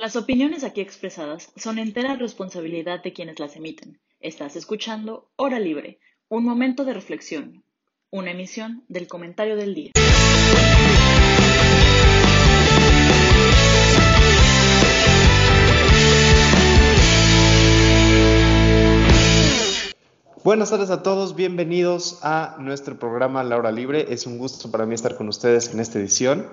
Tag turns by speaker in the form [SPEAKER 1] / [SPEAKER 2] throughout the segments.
[SPEAKER 1] Las opiniones aquí expresadas son entera responsabilidad de quienes las emiten. Estás escuchando Hora Libre, un momento de reflexión, una emisión del comentario del día.
[SPEAKER 2] Buenas tardes a todos, bienvenidos a nuestro programa La Hora Libre. Es un gusto para mí estar con ustedes en esta edición.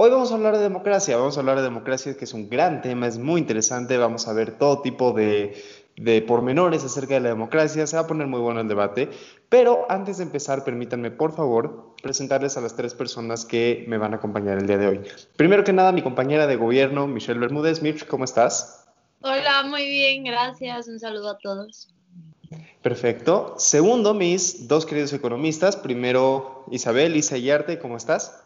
[SPEAKER 2] Hoy vamos a hablar de democracia, vamos a hablar de democracia que es un gran tema, es muy interesante, vamos a ver todo tipo de, de pormenores acerca de la democracia, se va a poner muy bueno el debate, pero antes de empezar, permítanme por favor presentarles a las tres personas que me van a acompañar el día de hoy. Primero que nada, mi compañera de gobierno, Michelle Bermúdez. Mitch, ¿cómo estás?
[SPEAKER 3] Hola, muy bien, gracias, un saludo a todos.
[SPEAKER 2] Perfecto. Segundo, mis dos queridos economistas. Primero, Isabel, Isa Yarte, ¿cómo estás?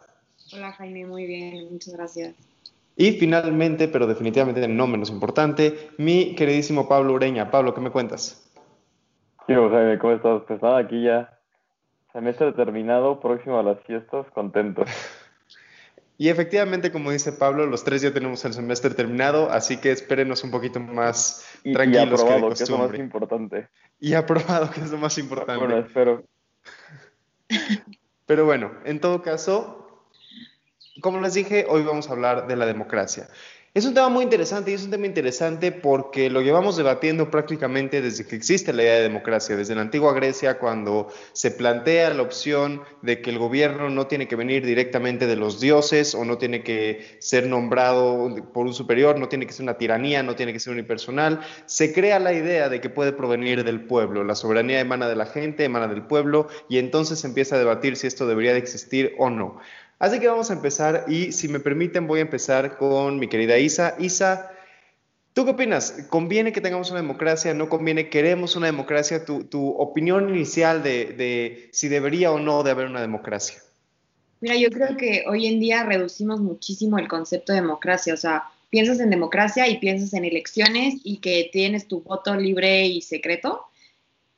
[SPEAKER 4] Hola Jaime, muy bien, muchas gracias.
[SPEAKER 2] Y finalmente, pero definitivamente no menos importante, mi queridísimo Pablo Ureña. Pablo, ¿qué me cuentas?
[SPEAKER 5] Yo, Jaime, ¿cómo estás? Pues nada, aquí ya semestre terminado, próximo a las fiestas, contento.
[SPEAKER 2] Y efectivamente, como dice Pablo, los tres ya tenemos el semestre terminado, así que espérenos un poquito más tranquilos. Y
[SPEAKER 5] aprobado, que, es lo más importante.
[SPEAKER 2] Y aprobado, que es lo más importante.
[SPEAKER 5] Bueno, espero.
[SPEAKER 2] Pero bueno, en todo caso, como les dije, hoy vamos a hablar de la democracia. Es un tema muy interesante y es un tema interesante porque lo llevamos debatiendo prácticamente desde que existe la idea de democracia, desde la antigua Grecia, cuando se plantea la opción de que el gobierno no tiene que venir directamente de los dioses o no tiene que ser nombrado por un superior, no tiene que ser una tiranía, no tiene que ser unipersonal. Se crea la idea de que puede provenir del pueblo, la soberanía emana de la gente, emana del pueblo y entonces se empieza a debatir si esto debería de existir o no. Así que vamos a empezar y si me permiten voy a empezar con mi querida Isa. Isa, ¿tú qué opinas? ¿Conviene que tengamos una democracia? ¿No conviene? ¿Queremos una democracia? Tu, tu opinión inicial de, de si debería o no de haber una democracia.
[SPEAKER 4] Mira, yo creo que hoy en día reducimos muchísimo el concepto de democracia. O sea, piensas en democracia y piensas en elecciones y que tienes tu voto libre y secreto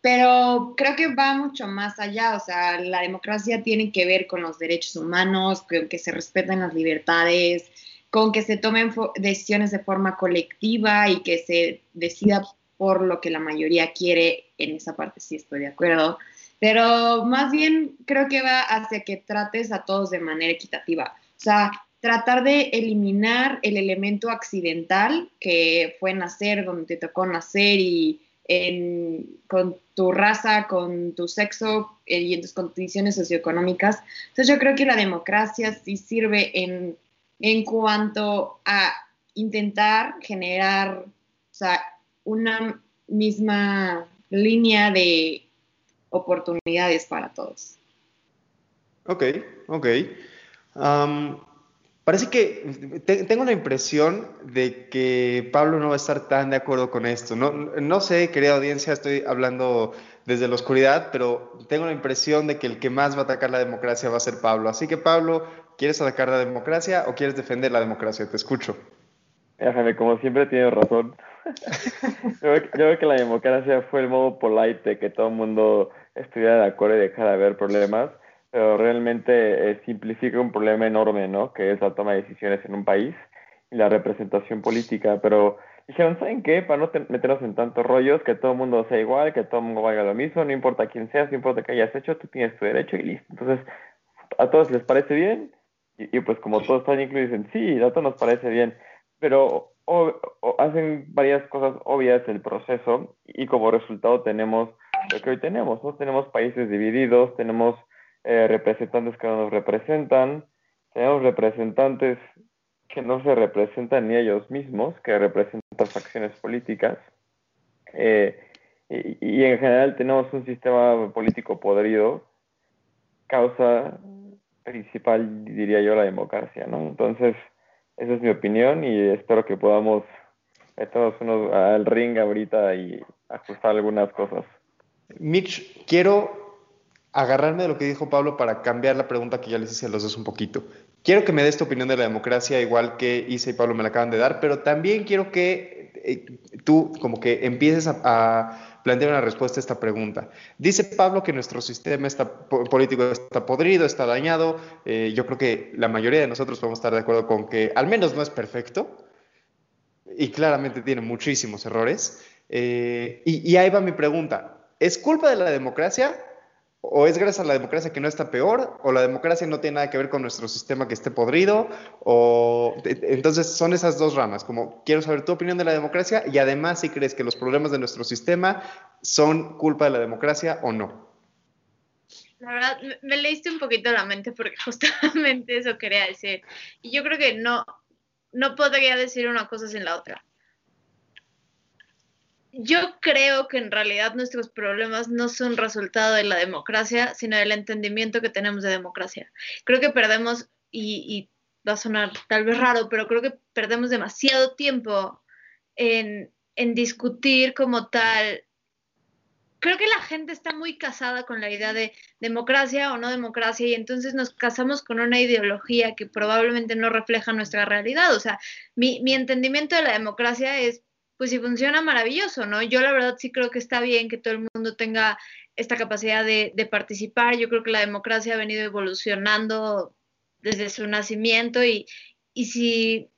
[SPEAKER 4] pero creo que va mucho más allá, o sea, la democracia tiene que ver con los derechos humanos, con que se respeten las libertades, con que se tomen decisiones de forma colectiva y que se decida por lo que la mayoría quiere, en esa parte sí estoy de acuerdo, pero más bien creo que va hacia que trates a todos de manera equitativa, o sea, tratar de eliminar el elemento accidental que fue nacer donde te tocó nacer y con tu raza, con tu sexo eh, y en tus condiciones socioeconómicas. Entonces yo creo que la democracia sí sirve en, en cuanto a intentar generar una misma línea de oportunidades para todos.
[SPEAKER 2] Ok, ok. Parece que tengo la impresión de que Pablo no va a estar tan de acuerdo con esto. No, no sé, querida audiencia, estoy hablando desde la oscuridad, pero tengo la impresión de que el que más va a atacar la democracia va a ser Pablo. Así que Pablo, ¿quieres atacar la democracia o quieres defender la democracia? Te escucho.
[SPEAKER 5] Déjame, como siempre tienes razón. yo, veo que la democracia fue el modo polite de que todo el mundo estuviera de acuerdo y dejara de haber problemas pero realmente eh, simplifica un problema enorme, ¿no? Que es la toma de decisiones en un país y la representación política. Pero dijeron, ¿saben qué? Para no meternos en tantos rollos, que todo el mundo sea igual, que todo el mundo valga lo mismo, no importa quién seas, no importa qué hayas hecho, tú tienes tu derecho y listo. Entonces, a todos les parece bien y, pues como todos están incluidos, dicen, sí, a todos nos parece bien, pero hacen varias cosas obvias del proceso y como resultado tenemos lo que hoy tenemos, ¿no? Tenemos países divididos, tenemos eh, representantes que no nos representan, tenemos representantes que no se representan ni ellos mismos, que representan facciones políticas, eh, y, en general tenemos un sistema político podrido, causa principal, diría yo, la democracia, ¿no? Entonces, esa es mi opinión y espero que podamos meternos unos al ring ahorita y ajustar algunas cosas.
[SPEAKER 2] Mitch, quiero agarrarme de lo que dijo Pablo para cambiar la pregunta que ya les hice a los dos un poquito. Quiero que me des tu opinión de la democracia, igual que Isa y Pablo me la acaban de dar, pero también quiero que eh, tú como que empieces a, plantear una respuesta a esta pregunta. Dice Pablo que nuestro sistema está, político está podrido, está dañado. Eh, yo creo que la mayoría de nosotros podemos estar de acuerdo con que al menos no es perfecto. y claramente tiene muchísimos errores. Eh, y, y ahí va mi pregunta. ¿Es culpa de la democracia o es gracias a la democracia que no está peor, o la democracia no tiene nada que ver con nuestro sistema que esté podrido, o entonces son esas dos ramas, como quiero saber tu opinión de la democracia y además si crees que los problemas de nuestro sistema son culpa de la democracia o no.
[SPEAKER 3] La verdad, me leíste un poquito la mente porque justamente eso quería decir. Y yo creo que no, no podría decir una cosa sin la otra yo creo que en realidad nuestros problemas no son resultado de la democracia, sino del entendimiento que tenemos de democracia. Creo que perdemos, y, va a sonar tal vez raro, pero creo que perdemos demasiado tiempo en, en discutir como tal. Creo que la gente está muy casada con la idea de democracia o no democracia y entonces nos casamos con una ideología que probablemente no refleja nuestra realidad. O sea, mi, mi entendimiento de la democracia es pues si funciona maravilloso, ¿no? Yo la verdad sí creo que está bien que todo el mundo tenga esta capacidad de, participar. Yo creo que la democracia ha venido evolucionando desde su nacimiento y, y si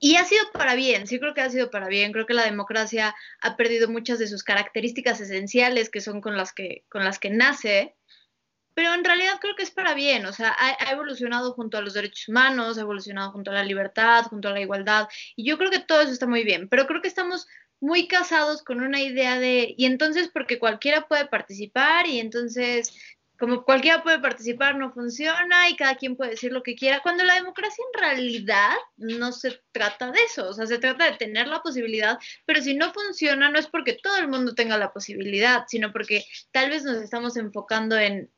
[SPEAKER 3] y ha sido para bien, sí creo que ha sido para bien. Creo que la democracia ha perdido muchas de sus características esenciales que son con las que, con las que nace pero en realidad creo que es para bien, o sea, ha, evolucionado junto a los derechos humanos, ha evolucionado junto a la libertad, junto a la igualdad, y yo creo que todo eso está muy bien, pero creo que estamos muy casados con una idea de, y entonces porque cualquiera puede participar, y entonces como cualquiera puede participar, no funciona y cada quien puede decir lo que quiera, cuando la democracia en realidad no se trata de eso, o sea, se trata de tener la posibilidad, pero si no funciona no es porque todo el mundo tenga la posibilidad, sino porque tal vez nos estamos enfocando en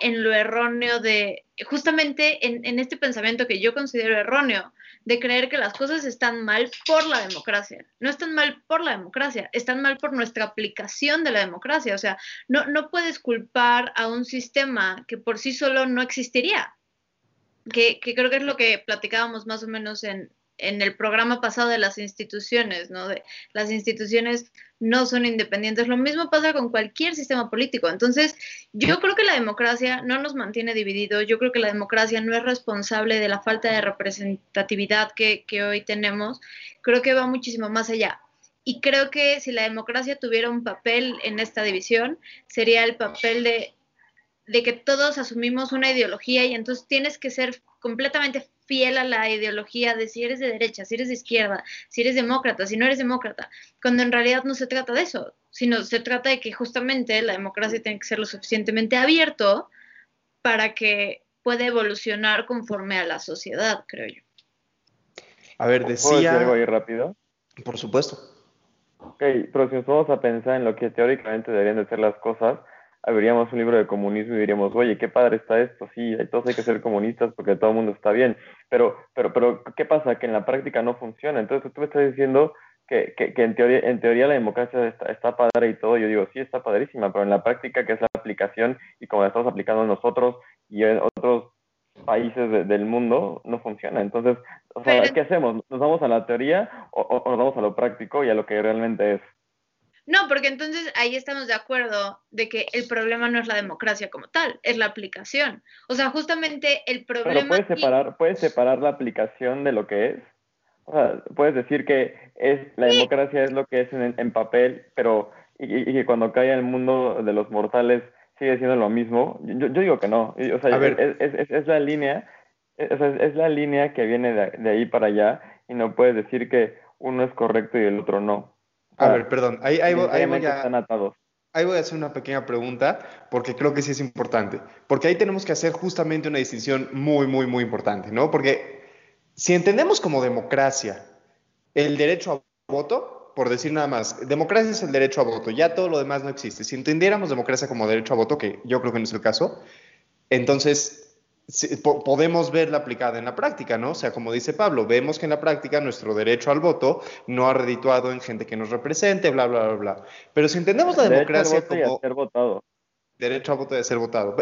[SPEAKER 3] en lo erróneo de, justamente en, este pensamiento que yo considero erróneo, de creer que las cosas están mal por la democracia. No están mal por la democracia, están mal por nuestra aplicación de la democracia. O sea, no, no puedes culpar a un sistema que por sí solo no existiría. Que, que creo que es lo que platicábamos más o menos en, en el programa pasado de las instituciones, ¿no? De las instituciones no son independientes. Lo mismo pasa con cualquier sistema político. Entonces, yo creo que la democracia no nos mantiene divididos. Yo creo que la democracia no es responsable de la falta de representatividad que, que hoy tenemos. Creo que va muchísimo más allá. Y creo que si la democracia tuviera un papel en esta división, sería el papel de, de que todos asumimos una ideología y entonces tienes que ser completamente fiel a la ideología de si eres de derecha, si eres de izquierda, si eres demócrata, si no eres demócrata, cuando en realidad no se trata de eso, sino se trata de que justamente la democracia tiene que ser lo suficientemente abierto para que pueda evolucionar conforme a la sociedad, creo yo.
[SPEAKER 2] A ver, decía...
[SPEAKER 5] algo ahí rápido?
[SPEAKER 2] Por supuesto.
[SPEAKER 5] Ok, pero si nos vamos a pensar en lo que teóricamente deberían de ser las cosas, abriríamos un libro de comunismo y diríamos, oye, qué padre está esto, sí, todos hay que ser comunistas porque todo el mundo está bien, pero, pero, pero, ¿qué pasa? Que en la práctica no funciona. Entonces tú me estás diciendo que, que, en, teoría, en teoría la democracia está, está, padre y todo, yo digo, sí, está padrísima, pero en la práctica, que es la aplicación y como la estamos aplicando nosotros y en otros países del mundo, no funciona. Entonces, o sea, ¿qué hacemos? ¿Nos vamos a la teoría o, o nos vamos a lo práctico y a lo que realmente es?
[SPEAKER 3] No, porque entonces ahí estamos de acuerdo de que el problema no es la democracia como tal, es la aplicación. O sea, justamente el problema...
[SPEAKER 5] Pero puedes separar, puedes separar la aplicación de lo que es. O sea, puedes decir que es la democracia es lo que es en, papel, pero y, que cuando cae el mundo de los mortales sigue siendo lo mismo. Yo, digo que no. O sea, es, la línea, es, la línea que viene de, de ahí para allá y no puedes decir que uno es correcto y el otro no.
[SPEAKER 2] A ver, perdón, ahí, ahí, voy a, ahí voy a hacer una pequeña pregunta porque creo que sí es importante. Porque ahí tenemos que hacer justamente una distinción muy, muy, muy importante, ¿no? Porque si entendemos como democracia el derecho a voto, por decir nada más, democracia es el derecho a voto, ya todo lo demás no existe. Si entendiéramos democracia como derecho a voto, que yo creo que no es el caso, entonces podemos verla aplicada en la práctica, ¿no? O sea, como dice Pablo, vemos que en la práctica nuestro derecho al voto no ha redituado en gente que nos represente, bla, bla, bla, bla. Pero si entendemos la democracia como...
[SPEAKER 5] votado.
[SPEAKER 2] Derecho a voto de ser votado.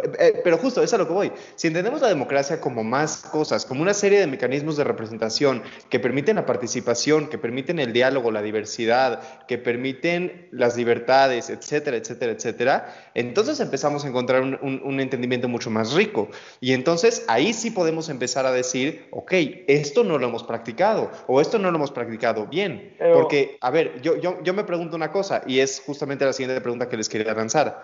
[SPEAKER 2] Pero justo, es a lo que voy. Si entendemos la democracia como más cosas, como una serie de mecanismos de representación que permiten la participación, que permiten el diálogo, la diversidad, que permiten las libertades, etcétera, etcétera, etcétera, entonces empezamos a encontrar un, entendimiento mucho más rico. Y entonces ahí sí podemos empezar a decir, ok, esto no lo hemos practicado o esto no lo hemos practicado bien. Porque, a ver, yo, yo, yo me pregunto una cosa y es justamente la siguiente pregunta que les quería lanzar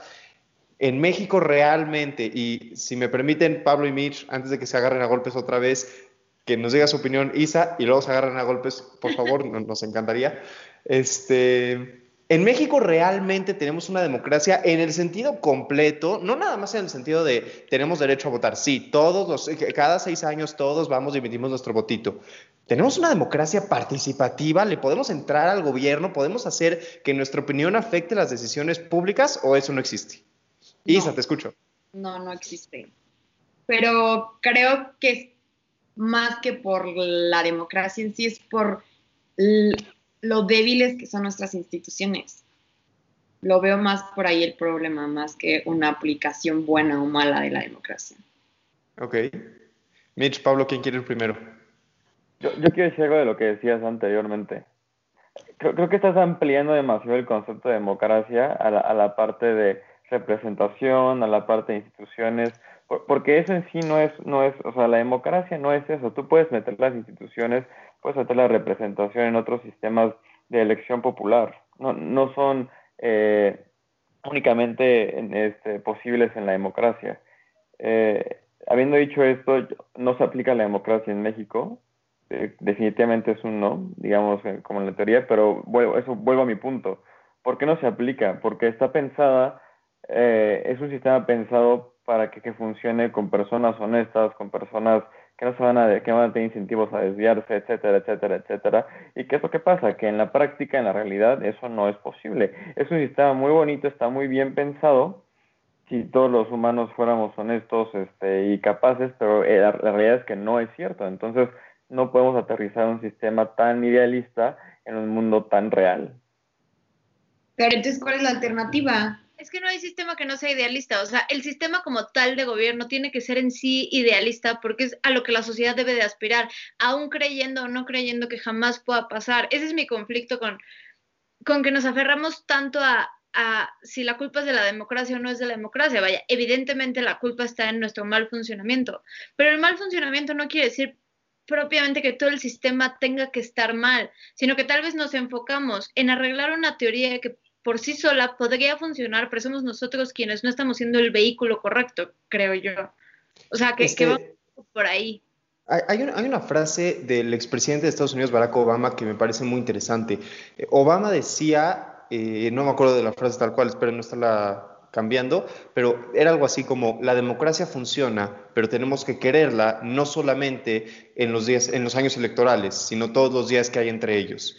[SPEAKER 2] en México realmente, y si me permiten, Pablo y Mitch, antes de que se agarren a golpes otra vez, que nos diga su opinión Isa y luego se agarren a golpes, por favor, nos encantaría. Este, en México realmente tenemos una democracia en el sentido completo, no nada más en el sentido de tenemos derecho a votar. Sí, todos los, cada seis años todos vamos y emitimos nuestro votito. Tenemos una democracia participativa, le podemos entrar al gobierno, podemos hacer que nuestra opinión afecte las decisiones públicas o eso no existe. Isa, te escucho.
[SPEAKER 4] No, no existe. Pero creo que es más que por la democracia en sí, es por lo débiles que son nuestras instituciones. Lo veo más por ahí el problema, más que una aplicación buena o mala de la democracia.
[SPEAKER 2] Ok. Mitch, Pablo, ¿quién quiere ir primero?
[SPEAKER 5] Yo, quiero decir algo de lo que decías anteriormente. Creo, que estás ampliando demasiado el concepto de democracia a la parte de representación, a la parte de instituciones, porque eso en sí no es, no es, o sea, la democracia no es eso. Tú puedes meter las instituciones, puedes meter la representación en otros sistemas de elección popular. No, no son eh, únicamente este, posibles en la democracia. Eh, habiendo dicho esto, no se aplica la democracia en México. Eh, definitivamente es un no, digamos, como en la teoría, pero vuelvo, eso vuelvo a mi punto. ¿Por qué no se aplica? Porque está pensada eh, es un sistema pensado para que, funcione con personas honestas, con personas que no se van a, que van a tener incentivos a desviarse, etcétera, etcétera, etcétera. ¿Y qué es lo que pasa? Que en la práctica, en la realidad, eso no es posible. Es un sistema muy bonito, está muy bien pensado, si todos los humanos fuéramos honestos este, y capaces, pero eh, la, la, realidad es que no es cierto. Entonces, no podemos aterrizar un sistema tan idealista en un mundo tan real.
[SPEAKER 4] Pero entonces, ¿cuál es la alternativa?
[SPEAKER 3] Es que no hay sistema que no sea idealista, o sea, el sistema como tal de gobierno tiene que ser en sí idealista porque es a lo que la sociedad debe de aspirar, aún creyendo o no creyendo que jamás pueda pasar. Ese es mi conflicto con, con que nos aferramos tanto a, a si la culpa es de la democracia o no es de la democracia. Vaya, evidentemente la culpa está en nuestro mal funcionamiento, pero el mal funcionamiento no quiere decir propiamente que todo el sistema tenga que estar mal, sino que tal vez nos enfocamos en arreglar una teoría que por sí sola podría funcionar, pero somos nosotros quienes no estamos siendo el vehículo correcto, creo yo. O sea, que, que este, por ahí.
[SPEAKER 2] Hay una, hay una, frase del expresidente de Estados Unidos, Barack Obama, que me parece muy interesante. Eh, Obama decía, eh, no me acuerdo de la frase tal cual, espero no estarla cambiando, pero era algo así como la democracia funciona, pero tenemos que quererla no solamente en los días, en los años electorales, sino todos los días que hay entre ellos.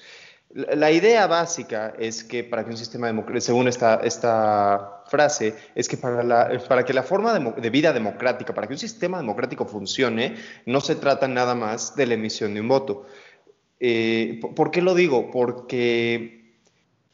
[SPEAKER 2] La idea básica es que para que un sistema democrático, según esta, esta frase, es que para, la, para que la forma de, vida democrática, para que un sistema democrático funcione, no se trata nada más de la emisión de un voto. Eh, ¿Por qué lo digo? Porque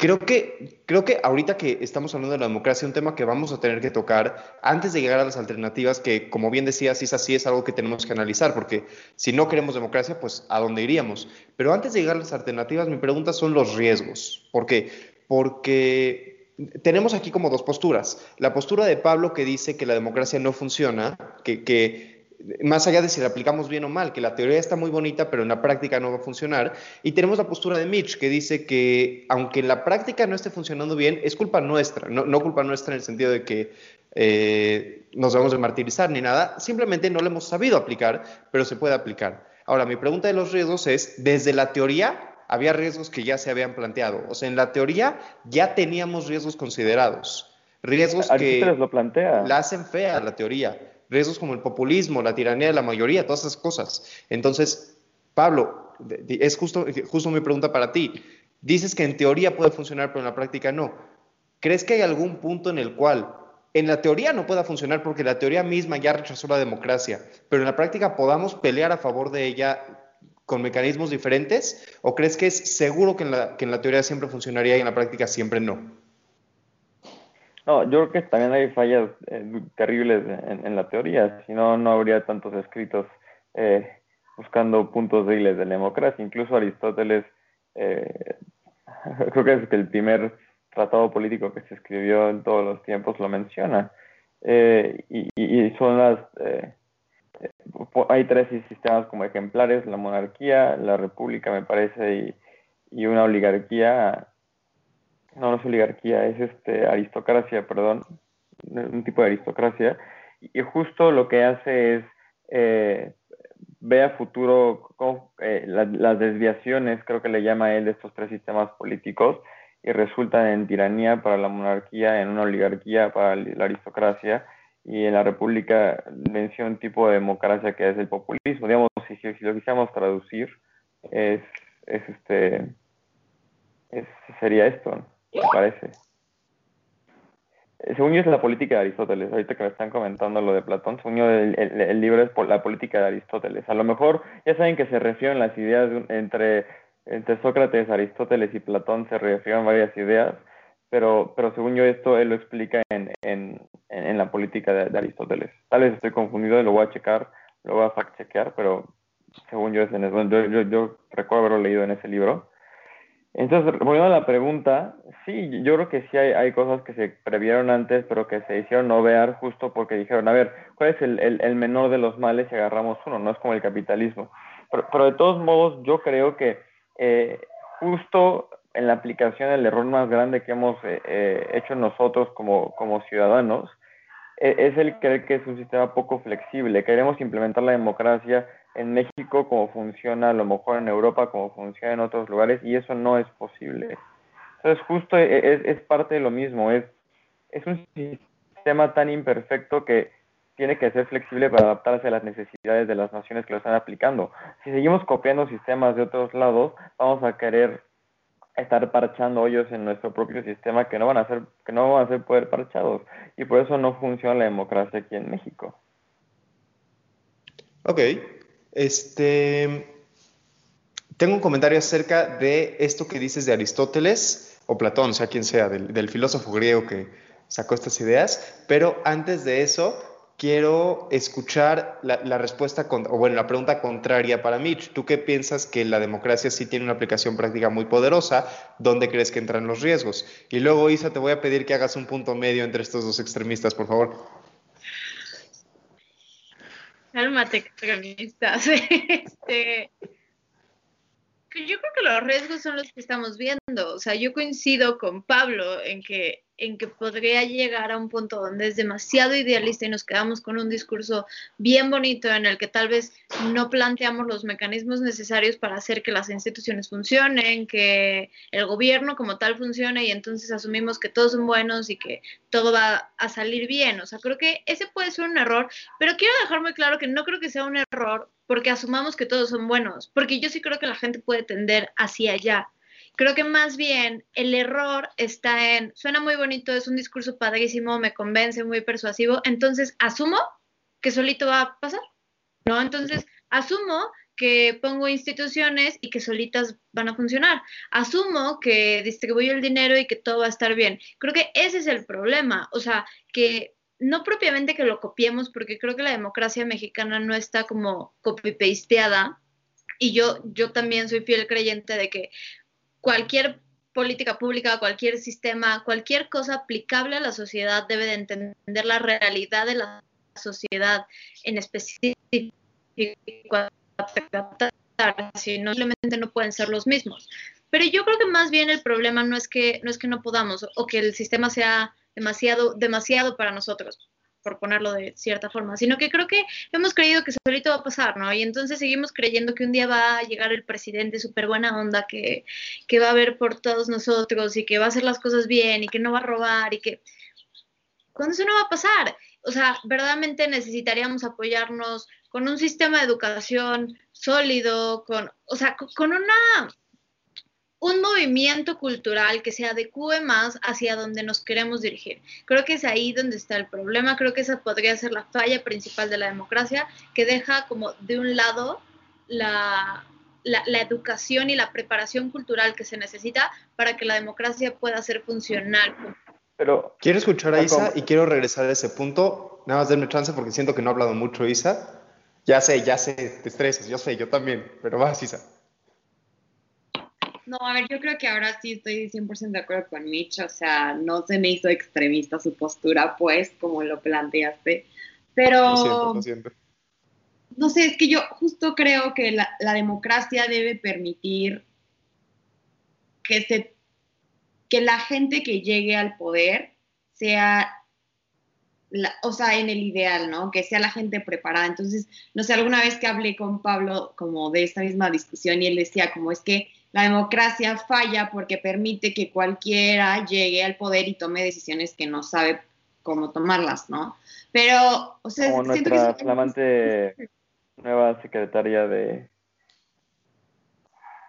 [SPEAKER 2] Creo que, creo que ahorita que estamos hablando de la democracia, un tema que vamos a tener que tocar antes de llegar a las alternativas, que como bien decías, es así, es algo que tenemos que analizar, porque si no queremos democracia, pues ¿a dónde iríamos? Pero antes de llegar a las alternativas, mi pregunta son los riesgos. ¿Por qué? Porque tenemos aquí como dos posturas. La postura de Pablo que dice que la democracia no funciona, que, que más allá de si la aplicamos bien o mal, que la teoría está muy bonita, pero en la práctica no va a funcionar. Y tenemos la postura de Mitch, que dice que aunque en la práctica no esté funcionando bien, es culpa nuestra, no, culpa nuestra en el sentido de que eh, nos vamos a martirizar ni nada, simplemente no lo hemos sabido aplicar, pero se puede aplicar. Ahora, mi pregunta de los riesgos es, desde la teoría había riesgos que ya se habían planteado, o sea, en la teoría ya teníamos riesgos considerados. Riesgos que
[SPEAKER 5] lo plantea.
[SPEAKER 2] la hacen fea la teoría riesgos como el populismo, la tiranía de la mayoría, todas esas cosas. Entonces, Pablo, es justo, justo mi pregunta para ti. Dices que en teoría puede funcionar, pero en la práctica no. ¿Crees que hay algún punto en el cual en la teoría no pueda funcionar porque la teoría misma ya rechazó la democracia, pero en la práctica podamos pelear a favor de ella con mecanismos diferentes? ¿O crees que es seguro que en la, que en la teoría siempre funcionaría y en la práctica siempre no?
[SPEAKER 5] No, yo creo que también hay fallas eh, terribles en, la teoría, si no, no habría tantos escritos eh, buscando puntos débiles de la democracia. Incluso Aristóteles, eh, creo que es el primer tratado político que se escribió en todos los tiempos lo menciona. y, y, son las... hay tres sistemas como ejemplares, la monarquía, la república me parece, y una oligarquía no, no es oligarquía, es este aristocracia, perdón, un tipo de aristocracia, y justo lo que hace es eh, ve a futuro eh, las desviaciones, creo que le llama él, de estos tres sistemas políticos, y resultan en tiranía para la monarquía, en una oligarquía para la aristocracia, y en la república menciona un tipo de democracia que es el populismo. Digamos, si, si, lo quisiéramos traducir, es, es este, es, sería esto me parece. Eh, según yo es la política de Aristóteles, ahorita que me están comentando lo de Platón, según yo el, libro es por la política de Aristóteles. A lo mejor ya saben que se refieren las ideas entre, entre Sócrates, Aristóteles y Platón, se refieren varias ideas, pero, pero según yo esto él lo explica en, en, en la política de, Aristóteles. Tal vez estoy confundido, lo voy a checar, lo voy a fact chequear, pero según yo es en eso. Yo, yo, yo recuerdo haberlo leído en ese libro entonces, volviendo a la pregunta, sí, yo creo que sí hay, cosas que se previeron antes, pero que se hicieron no ver justo porque dijeron, a ver, ¿cuál es el, menor de los males si agarramos uno? No es como el capitalismo. Pero, de todos modos, yo creo que eh, justo en la aplicación el error más grande que hemos eh, eh, hecho nosotros como, ciudadanos es el creer que es un sistema poco flexible. Queremos implementar la democracia en México como funciona, a lo mejor en Europa como funciona en otros lugares, y eso no es posible. Entonces, justo e, e, es, parte de lo mismo, es, es un sistema tan imperfecto que tiene que ser flexible para adaptarse a las necesidades de las naciones que lo están aplicando. Si seguimos copiando sistemas de otros lados, vamos a querer estar parchando hoyos en nuestro propio sistema que no van a ser que no van a ser poder parchados y por eso no funciona la democracia aquí en México.
[SPEAKER 2] Ok, este, tengo un comentario acerca de esto que dices de Aristóteles o Platón, sea quien sea, del, filósofo griego que sacó estas ideas, pero antes de eso quiero escuchar la, respuesta, o bueno, la pregunta contraria para Mitch. ¿Tú qué piensas que la democracia sí tiene una aplicación práctica muy poderosa? ¿Dónde crees que entran los riesgos? Y luego, Isa, te voy a pedir que hagas un punto medio entre estos dos extremistas, por favor.
[SPEAKER 3] Cálmate, extremistas. Este, yo creo que los riesgos son los que estamos viendo. O sea, yo coincido con Pablo en que en que podría llegar a un punto donde es demasiado idealista y nos quedamos con un discurso bien bonito en el que tal vez no planteamos los mecanismos necesarios para hacer que las instituciones funcionen, que el gobierno como tal funcione y entonces asumimos que todos son buenos y que todo va a salir bien. O sea, creo que ese puede ser un error, pero quiero dejar muy claro que no creo que sea un error porque asumamos que todos son buenos, porque yo sí creo que la gente puede tender hacia allá. Creo que más bien el error está en, suena muy bonito, es un discurso padrísimo, me convence, muy persuasivo, entonces asumo que solito va a pasar, ¿no? Entonces asumo que pongo instituciones y que solitas van a funcionar. Asumo que distribuyo el dinero y que todo va a estar bien. Creo que ese es el problema, o sea, que no propiamente que lo copiemos, porque creo que la democracia mexicana no está como copy-pasteada, y yo, yo también soy fiel creyente de que cualquier política pública, cualquier sistema, cualquier cosa aplicable a la sociedad debe de entender la realidad de la sociedad en específico, si no, simplemente no pueden ser los mismos. Pero yo creo que más bien el problema no es que no es que no podamos o que el sistema sea demasiado demasiado para nosotros por ponerlo de cierta forma, sino que creo que hemos creído que solito va a pasar, ¿no? Y entonces seguimos creyendo que un día va a llegar el presidente súper buena onda, que, que va a ver por todos nosotros y que va a hacer las cosas bien y que no va a robar y que... ¿Cuándo eso no va a pasar? O sea, verdaderamente necesitaríamos apoyarnos con un sistema de educación sólido, con, o sea, con una un movimiento cultural que se adecue más hacia donde nos queremos dirigir. Creo que es ahí donde está el problema, creo que esa podría ser la falla principal de la democracia, que deja como de un lado la, educación y la preparación cultural que se necesita para que la democracia pueda ser funcional.
[SPEAKER 5] Pero,
[SPEAKER 2] quiero escuchar a Isa
[SPEAKER 5] ¿cómo?
[SPEAKER 2] y quiero regresar a ese punto. Nada más denme chance porque siento que no ha hablado mucho Isa. Ya sé, ya sé, te estresas, yo sé, yo también, pero vas Isa.
[SPEAKER 4] No, a ver, yo creo que ahora sí estoy 100% de acuerdo con Mitch, o sea, no se me hizo extremista su postura, pues, como lo planteaste, pero
[SPEAKER 2] Lo siento, lo siento.
[SPEAKER 4] no sé, es que yo justo creo que la, la democracia debe permitir que se que la gente que llegue al poder sea la- o sea, en el ideal, ¿no? Que sea la gente preparada. Entonces, no sé, alguna vez que hablé con Pablo como de esta misma discusión y él decía como es que la democracia falla porque permite que cualquiera llegue al poder y tome decisiones que no sabe cómo tomarlas, ¿no? Pero, o sea,
[SPEAKER 5] como
[SPEAKER 4] que
[SPEAKER 5] nuestra
[SPEAKER 4] eso-
[SPEAKER 5] flamante nueva secretaria de...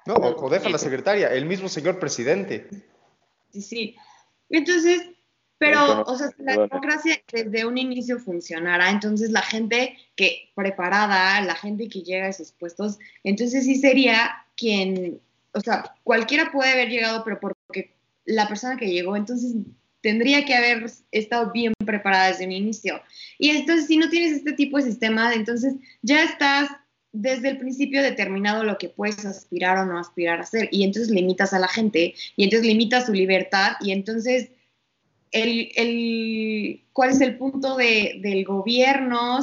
[SPEAKER 2] No, o, o deja la secretaria, el mismo señor presidente.
[SPEAKER 4] Sí, sí. Entonces, pero, o sea, si la democracia desde un inicio funcionara, entonces la gente que preparada, la gente que llega a esos puestos, entonces sí sería quien, o sea, cualquiera puede haber llegado, pero porque la persona que llegó, entonces tendría que haber estado bien preparada desde un inicio. Y entonces, si no tienes este tipo de sistema, entonces ya estás desde el principio determinado lo que puedes aspirar o no aspirar a hacer. Y entonces limitas a la gente, y entonces limitas su libertad, y entonces el, cuál es el punto de, del gobierno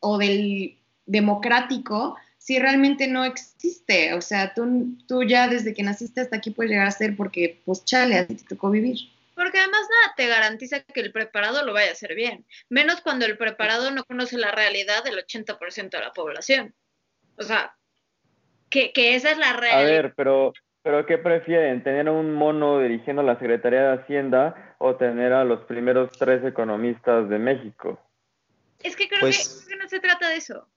[SPEAKER 4] o del democrático si realmente no existe. O sea, tú, tú ya desde que naciste hasta aquí puedes llegar a ser porque, pues, chale, así te tocó vivir.
[SPEAKER 3] Porque además nada te garantiza que el preparado lo vaya a hacer bien, menos cuando el preparado no conoce la realidad del 80% de la población. O sea, que, que esa es la
[SPEAKER 5] A
[SPEAKER 3] realidad.
[SPEAKER 5] ver, pero, pero ¿qué prefieren? ¿Tener a un mono dirigiendo la Secretaría de Hacienda o tener a los primeros tres economistas de México?
[SPEAKER 3] Es que creo,
[SPEAKER 2] Pues-
[SPEAKER 3] que, creo que no se trata de eso.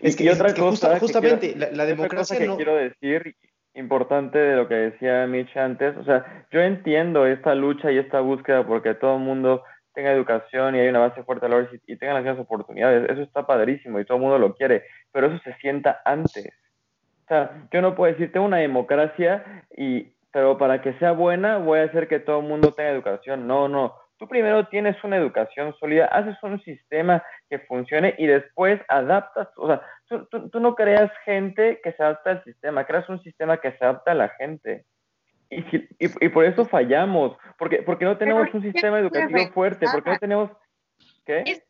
[SPEAKER 2] Es que,
[SPEAKER 5] y otra
[SPEAKER 2] es que
[SPEAKER 5] cosa
[SPEAKER 2] justa-
[SPEAKER 5] que
[SPEAKER 2] justamente,
[SPEAKER 5] quiero-
[SPEAKER 2] la, la
[SPEAKER 5] Otra
[SPEAKER 2] democracia
[SPEAKER 5] cosa que
[SPEAKER 2] no...
[SPEAKER 5] quiero decir, importante de lo que decía Mitch antes, o sea, yo entiendo esta lucha y esta búsqueda porque todo el mundo tenga educación y hay una base fuerte de valores y, y tenga las mismas oportunidades. Eso está padrísimo y todo el mundo lo quiere, pero eso se sienta antes. O sea, yo no puedo decir, tengo una democracia, y, pero para que sea buena voy a hacer que todo el mundo tenga educación. No, no. Tú primero tienes una educación sólida, haces un sistema que funcione y después adaptas, o sea, tú, tú, tú no creas gente que se adapta al sistema, creas un sistema que se adapta a la gente. Y, y, y por eso fallamos, porque, porque no tenemos un sistema educativo fuerte, porque no tenemos... ¿Qué?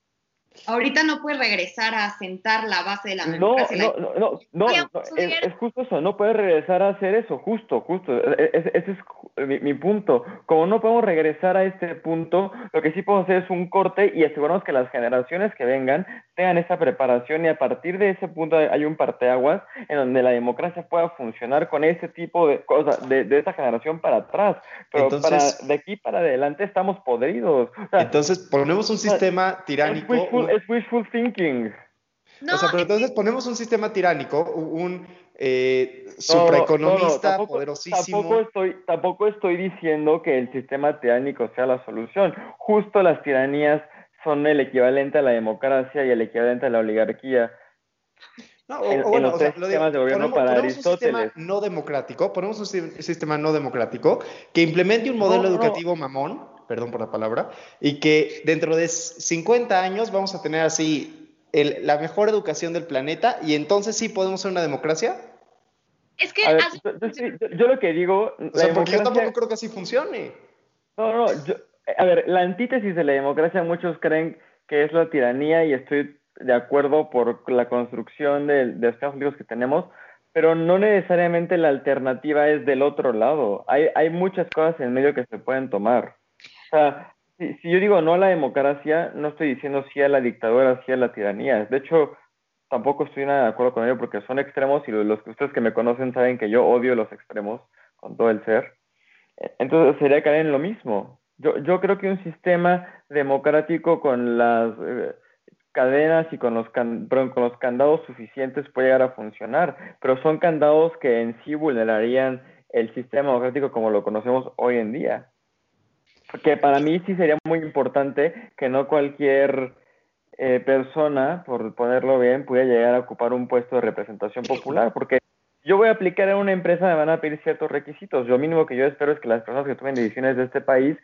[SPEAKER 4] Ahorita no puedes regresar a sentar la base de la
[SPEAKER 5] No,
[SPEAKER 4] democracia.
[SPEAKER 5] no, no, no, no, no, es, justo eso, no puedes regresar a hacer eso, justo, justo, e- e- ese es mi, mi punto. Como no podemos regresar a este punto, lo que sí podemos hacer es un corte y asegurarnos que las generaciones que vengan tengan esa preparación y a partir de ese punto hay un parteaguas en donde la democracia pueda funcionar con ese tipo de cosas, de, de esa generación para atrás. Pero
[SPEAKER 2] Entonces-
[SPEAKER 5] para, de aquí para adelante estamos podridos. O sea,
[SPEAKER 2] Entonces ponemos un sistema
[SPEAKER 5] es
[SPEAKER 2] tiránico...
[SPEAKER 5] es wishful thinking.
[SPEAKER 3] No,
[SPEAKER 2] o sea, pero entonces ponemos un sistema tiránico, un eh,
[SPEAKER 5] No, no,
[SPEAKER 2] supraeconomista
[SPEAKER 5] no, tampoco-
[SPEAKER 2] poderosísimo.
[SPEAKER 5] Tampoco estoy, tampoco estoy diciendo que el sistema tiránico sea la solución. Justo las tiranías son el equivalente a la democracia y el equivalente a la oligarquía.
[SPEAKER 2] No, o-
[SPEAKER 5] en-
[SPEAKER 2] o
[SPEAKER 5] en
[SPEAKER 2] bueno,
[SPEAKER 5] los
[SPEAKER 2] o sea,
[SPEAKER 5] tres
[SPEAKER 2] lo digo,
[SPEAKER 5] sistemas de gobierno
[SPEAKER 2] ponemos,
[SPEAKER 5] para
[SPEAKER 2] ponemos un sistema
[SPEAKER 5] Aristóteles.
[SPEAKER 2] no democrático, ponemos un si- sistema no democrático que implemente un modelo
[SPEAKER 5] No, no.
[SPEAKER 2] educativo mamón, perdón por la palabra, y que dentro de 50 años vamos a tener así el- la mejor educación del planeta y entonces sí podemos ser una democracia.
[SPEAKER 3] es que
[SPEAKER 5] A ver,
[SPEAKER 3] así-
[SPEAKER 5] yo, yo yo- yo lo que digo,
[SPEAKER 2] O
[SPEAKER 5] la
[SPEAKER 2] sea, porque yo
[SPEAKER 5] democracia-
[SPEAKER 2] tampoco creo que así funcione.
[SPEAKER 5] No, no, yo- a ver, la antítesis de la democracia muchos creen que es la tiranía y estoy de acuerdo por la construcción de, de los políticos que tenemos, pero no necesariamente la alternativa es del otro lado. Hay, hay muchas cosas en medio que se pueden tomar. O sea, si, si yo digo no a la democracia, no estoy diciendo sí a la dictadura, sí a la tiranía. De hecho, tampoco estoy nada de acuerdo con ello porque son extremos y los que ustedes que me conocen saben que yo odio los extremos con todo el ser. Entonces sería caer en lo mismo. Yo, yo creo que un sistema democrático con las eh, cadenas y con los, can- con los candados suficientes puede llegar a funcionar, pero son candados que en sí vulnerarían el sistema democrático como lo conocemos hoy en día. Porque para mí sí sería muy importante que no cualquier eh, persona, por ponerlo bien, pudiera llegar a ocupar un puesto de representación popular, porque yo voy a aplicar en una empresa, me van a pedir ciertos requisitos. Lo mínimo que yo espero es que las personas que tomen decisiones de este país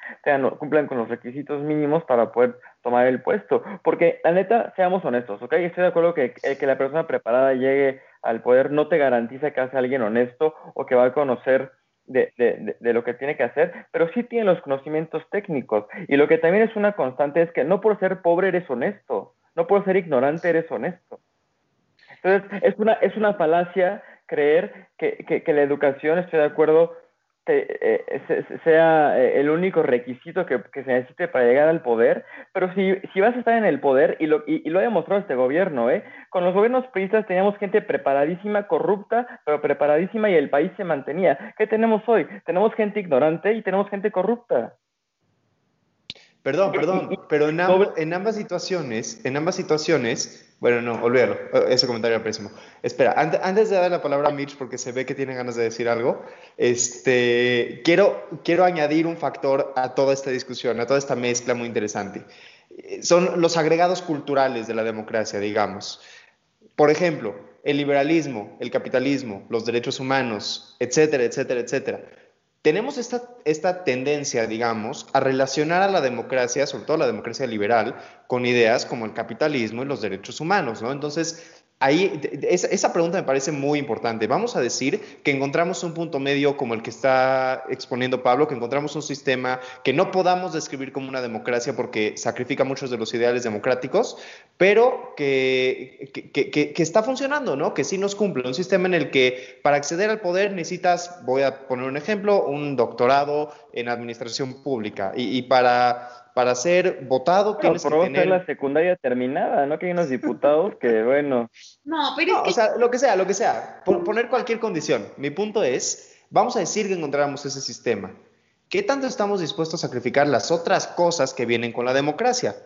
[SPEAKER 5] cumplan con los requisitos mínimos para poder tomar el puesto. Porque, la neta, seamos honestos, ¿ok? Estoy de acuerdo que, eh, que la persona preparada llegue al poder no te garantiza que hace alguien honesto o que va a conocer de, de, de, lo que tiene que hacer, pero sí tiene los conocimientos técnicos. Y lo que también es una constante es que no por ser pobre eres honesto, no por ser ignorante eres honesto. Entonces, es una, es una falacia creer que, que, que la educación, estoy de acuerdo, eh, sea eh, el único requisito que, se necesite para llegar al poder, pero si, si vas a estar en el poder, y lo, y, lo ha demostrado este gobierno, ¿eh? con los gobiernos priistas teníamos gente preparadísima, corrupta, pero preparadísima y el país se mantenía. ¿Qué tenemos hoy? Tenemos gente ignorante y tenemos gente corrupta.
[SPEAKER 2] Perdón, perdón, pero en, en ambas situaciones, en ambas situaciones, bueno, no, olvídalo. Ese comentario era pésimo. Espera, antes de dar la palabra a Mitch, porque se ve que tiene ganas de decir algo, este, quiero, quiero añadir un factor a toda esta discusión, a toda esta mezcla muy interesante. Son los agregados culturales de la democracia, digamos. Por ejemplo, el liberalismo, el capitalismo, los derechos humanos, etcétera, etcétera, etcétera tenemos esta, esta, tendencia, digamos, a relacionar a la democracia, sobre todo la democracia liberal, con ideas como el capitalismo y los derechos humanos, ¿no? Entonces, ahí, esa, pregunta me parece muy importante. Vamos a decir que encontramos un punto medio como el que está exponiendo Pablo, que encontramos un sistema que no podamos describir como una democracia porque sacrifica muchos de los ideales democráticos, pero que, que, está funcionando, ¿no? Que sí nos cumple. Un sistema en el que para acceder al poder necesitas, voy a poner un ejemplo, un doctorado en administración pública y, y para para ser votado tienes
[SPEAKER 5] que tener... la secundaria terminada, ¿no? Que hay unos diputados que, bueno...
[SPEAKER 2] No, pero O sea, lo que sea, lo que sea. poner cualquier condición. Mi punto es, vamos a decir que encontramos ese sistema. ¿Qué tanto estamos dispuestos a sacrificar las otras cosas que vienen con la democracia?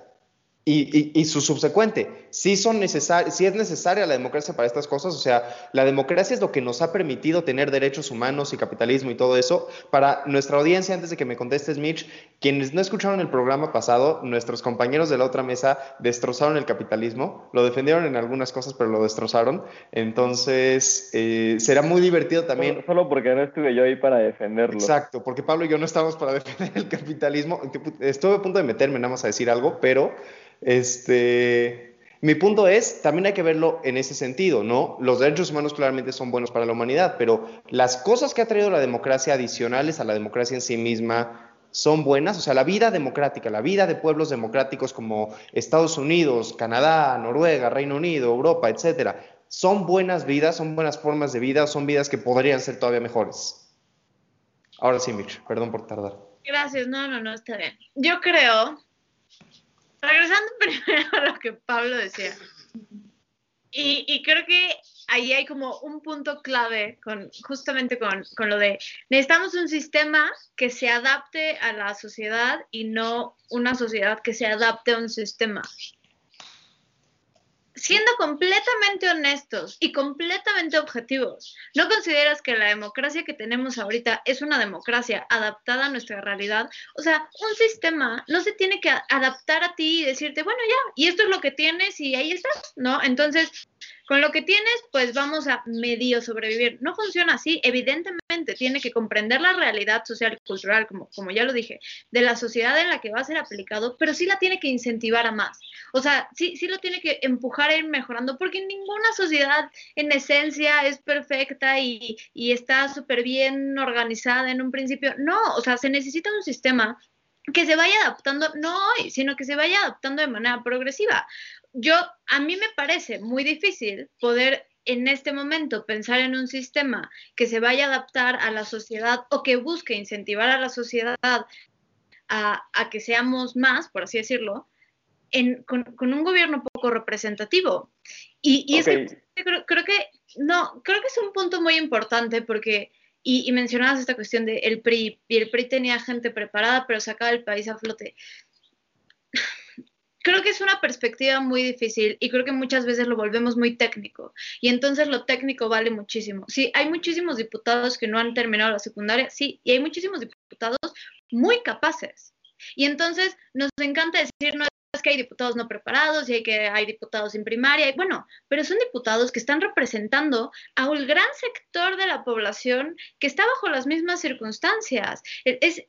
[SPEAKER 2] Y, su subsecuente, si, son si es necesaria la democracia para estas cosas, o sea, la democracia es lo que nos ha permitido tener derechos humanos y capitalismo y todo eso. Para nuestra audiencia, antes de que me contestes, Mitch, quienes no escucharon el programa pasado, nuestros compañeros de la otra mesa destrozaron el capitalismo, lo defendieron en algunas cosas, pero lo destrozaron. Entonces, eh, será muy divertido también.
[SPEAKER 5] Solo, porque no estuve yo ahí para defenderlo.
[SPEAKER 2] Exacto, porque Pablo y yo no estamos para defender el capitalismo. Estuve a punto de meterme nada más a decir algo, pero... Este, mi punto es, también hay que verlo en ese sentido, ¿no? Los derechos humanos claramente son buenos para la humanidad, pero las cosas que ha traído la democracia adicionales a la democracia en sí misma son buenas, o sea, la vida democrática, la vida de pueblos democráticos como Estados Unidos, Canadá, Noruega, Reino Unido, Europa, etcétera, son buenas vidas, son buenas formas de vida, son vidas que podrían ser todavía mejores. Ahora sí, Mitch, perdón por tardar.
[SPEAKER 3] Gracias, no, no, no, está bien. Yo creo regresando primero a lo que Pablo decía. Y, creo que ahí hay como un punto clave con justamente con, con, lo de necesitamos un sistema que se adapte a la sociedad y no una sociedad que se adapte a un sistema siendo completamente honestos y completamente objetivos, ¿no consideras que la democracia que tenemos ahorita es una democracia adaptada a nuestra realidad? O sea, un sistema no se tiene que adaptar a ti y decirte, bueno, ya, y esto es lo que tienes y ahí estás, ¿no? Entonces, con lo que tienes, pues vamos a medio sobrevivir. No funciona así. Evidentemente, tiene que comprender la realidad social y cultural, como, como ya lo dije, de la sociedad en la que va a ser aplicado, pero sí la tiene que incentivar a más. O sea, sí, sí lo tiene que empujar a ir mejorando, porque ninguna sociedad en esencia es perfecta y, y está súper bien organizada en un principio. No, o sea, se necesita un sistema que se vaya adaptando, no hoy, sino que se vaya adaptando de manera progresiva yo, a mí me parece muy difícil poder en este momento pensar en un sistema que se vaya a adaptar a la sociedad o que busque incentivar a la sociedad a, que seamos más, por así decirlo, con, un gobierno poco representativo. Y, es que creo, que, no, creo que es un punto muy importante porque, y, y mencionabas esta cuestión del el PRI, y el PRI tenía gente preparada, pero sacaba el país a flote creo que es una perspectiva muy difícil y creo que muchas veces lo volvemos muy técnico y entonces lo técnico vale muchísimo. Sí, hay muchísimos diputados que no han terminado la secundaria, sí, y hay muchísimos diputados muy capaces. Y entonces nos encanta decir, no, es que hay diputados no preparados y hay que hay diputados sin primaria, y bueno, pero son diputados que están representando a un gran sector de la población que está bajo las mismas circunstancias. Es,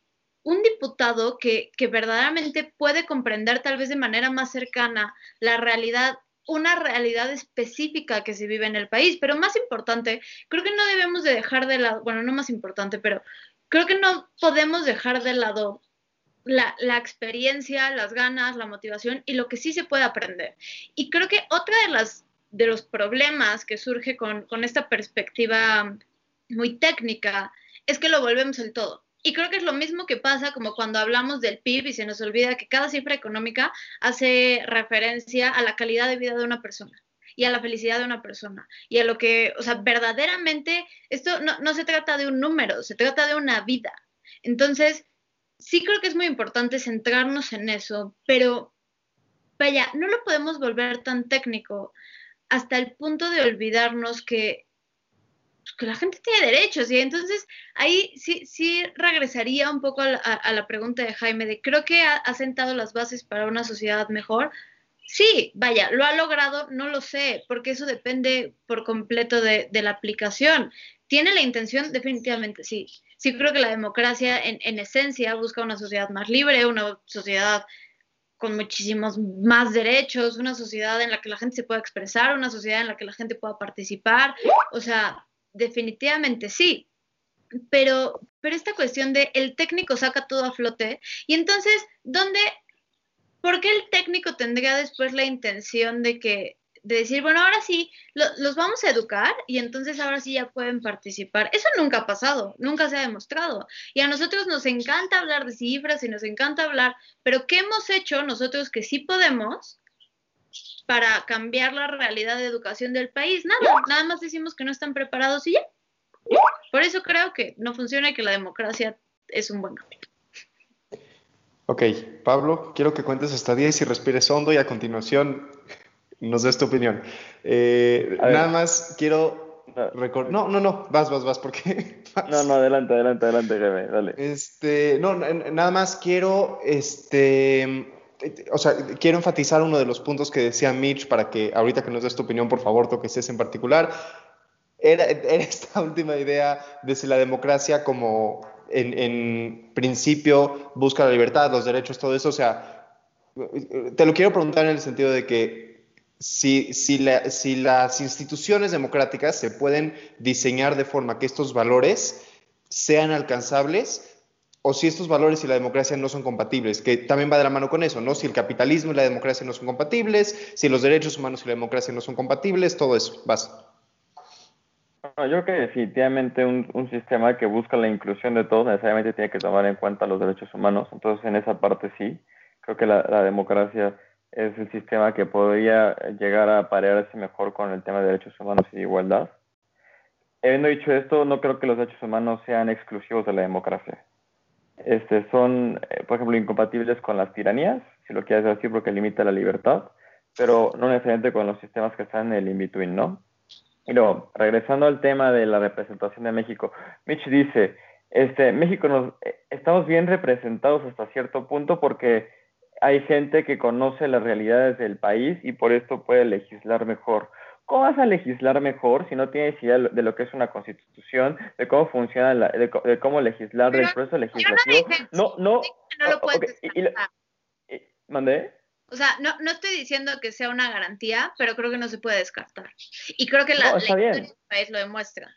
[SPEAKER 3] un diputado que, que verdaderamente puede comprender tal vez de manera más cercana la realidad una realidad específica que se vive en el país. Pero más importante, creo que no debemos de dejar de lado, bueno, no más importante, pero creo que no podemos dejar de lado la, la, experiencia, las ganas, la motivación y lo que sí se puede aprender. Y creo que otra de las de los problemas que surge con, con esta perspectiva muy técnica es que lo volvemos el todo. Y creo que es lo mismo que pasa como cuando hablamos del PIB y se nos olvida que cada cifra económica hace referencia a la calidad de vida de una persona y a la felicidad de una persona y a lo que, o sea, verdaderamente, esto no, no se trata de un número, se trata de una vida. Entonces, sí creo que es muy importante centrarnos en eso, pero vaya, no lo podemos volver tan técnico hasta el punto de olvidarnos que que la gente tiene derechos y entonces ahí sí, sí regresaría un poco a la, pregunta de Jaime de creo que ha, sentado las bases para una sociedad mejor. Sí, vaya, lo ha logrado, no lo sé, porque eso depende por completo de, la aplicación. ¿Tiene la intención? Definitivamente sí. Sí creo que la democracia en, en esencia busca una sociedad más libre, una sociedad con muchísimos más derechos, una sociedad en la que la gente se pueda expresar, una sociedad en la que la gente pueda participar. O sea, definitivamente sí. Pero, pero esta cuestión de el técnico saca todo a flote, y entonces, ¿dónde, por qué el técnico tendría después la intención de que, de decir, bueno, ahora sí, los vamos a educar y entonces ahora sí ya pueden participar. Eso nunca ha pasado, nunca se ha demostrado. Y a nosotros nos encanta hablar de cifras y nos encanta hablar, pero ¿qué hemos hecho nosotros que sí podemos para cambiar la realidad de educación del país. Nada, nada más decimos que no están preparados y ya. Por eso creo que no funciona y que la democracia es un buen camino.
[SPEAKER 2] Ok, Pablo, quiero que cuentes hasta 10 y respires hondo y a continuación nos des tu opinión. Eh, nada más quiero recordar. No, no, no, vas, vas, vas, porque.
[SPEAKER 5] No, no, adelante, adelante, adelante, dale.
[SPEAKER 2] Este, no, nada más quiero este, o sea, quiero enfatizar uno de los puntos que decía Mitch para que ahorita que nos des tu opinión, por favor, toques ese en particular. Era, esta última idea de si la democracia como en, principio busca la libertad, los derechos, todo eso. O sea, te lo quiero preguntar en el sentido de que si, si las instituciones democráticas se pueden diseñar de forma que estos valores sean alcanzables, o si estos valores y la democracia no son compatibles, que también va de la mano con eso, ¿no? Si el capitalismo y la democracia no son compatibles, si los derechos humanos y la democracia no son compatibles, todo eso, vas.
[SPEAKER 5] yo creo que definitivamente un, un, sistema que busca la inclusión de todos necesariamente tiene que tomar en cuenta los derechos humanos, entonces en esa parte sí, creo que la, la democracia es el sistema que podría llegar a parearse mejor con el tema de derechos humanos y de igualdad. Habiendo dicho esto, no creo que los derechos humanos sean exclusivos de la democracia este, son, eh, por ejemplo, incompatibles con las tiranías, si lo quieres decir, porque limita la libertad, pero no necesariamente con los sistemas que están en el in-between, ¿no? Y luego, regresando al tema de la representación de México, Mitch dice, este, México nos, eh, estamos bien representados hasta cierto punto porque hay gente que conoce las realidades del país y por esto puede legislar mejor. ¿Cómo vas a legislar mejor si no tienes idea de lo que es una constitución, de cómo funciona, la, de, cómo legislar, del proceso legislativo? No, no,
[SPEAKER 3] no, lo puedes
[SPEAKER 5] ¿Mandé?
[SPEAKER 3] O sea, no, no estoy diciendo que sea una garantía, pero creo que no se puede descartar. Y creo que la, no, historia del país lo demuestra.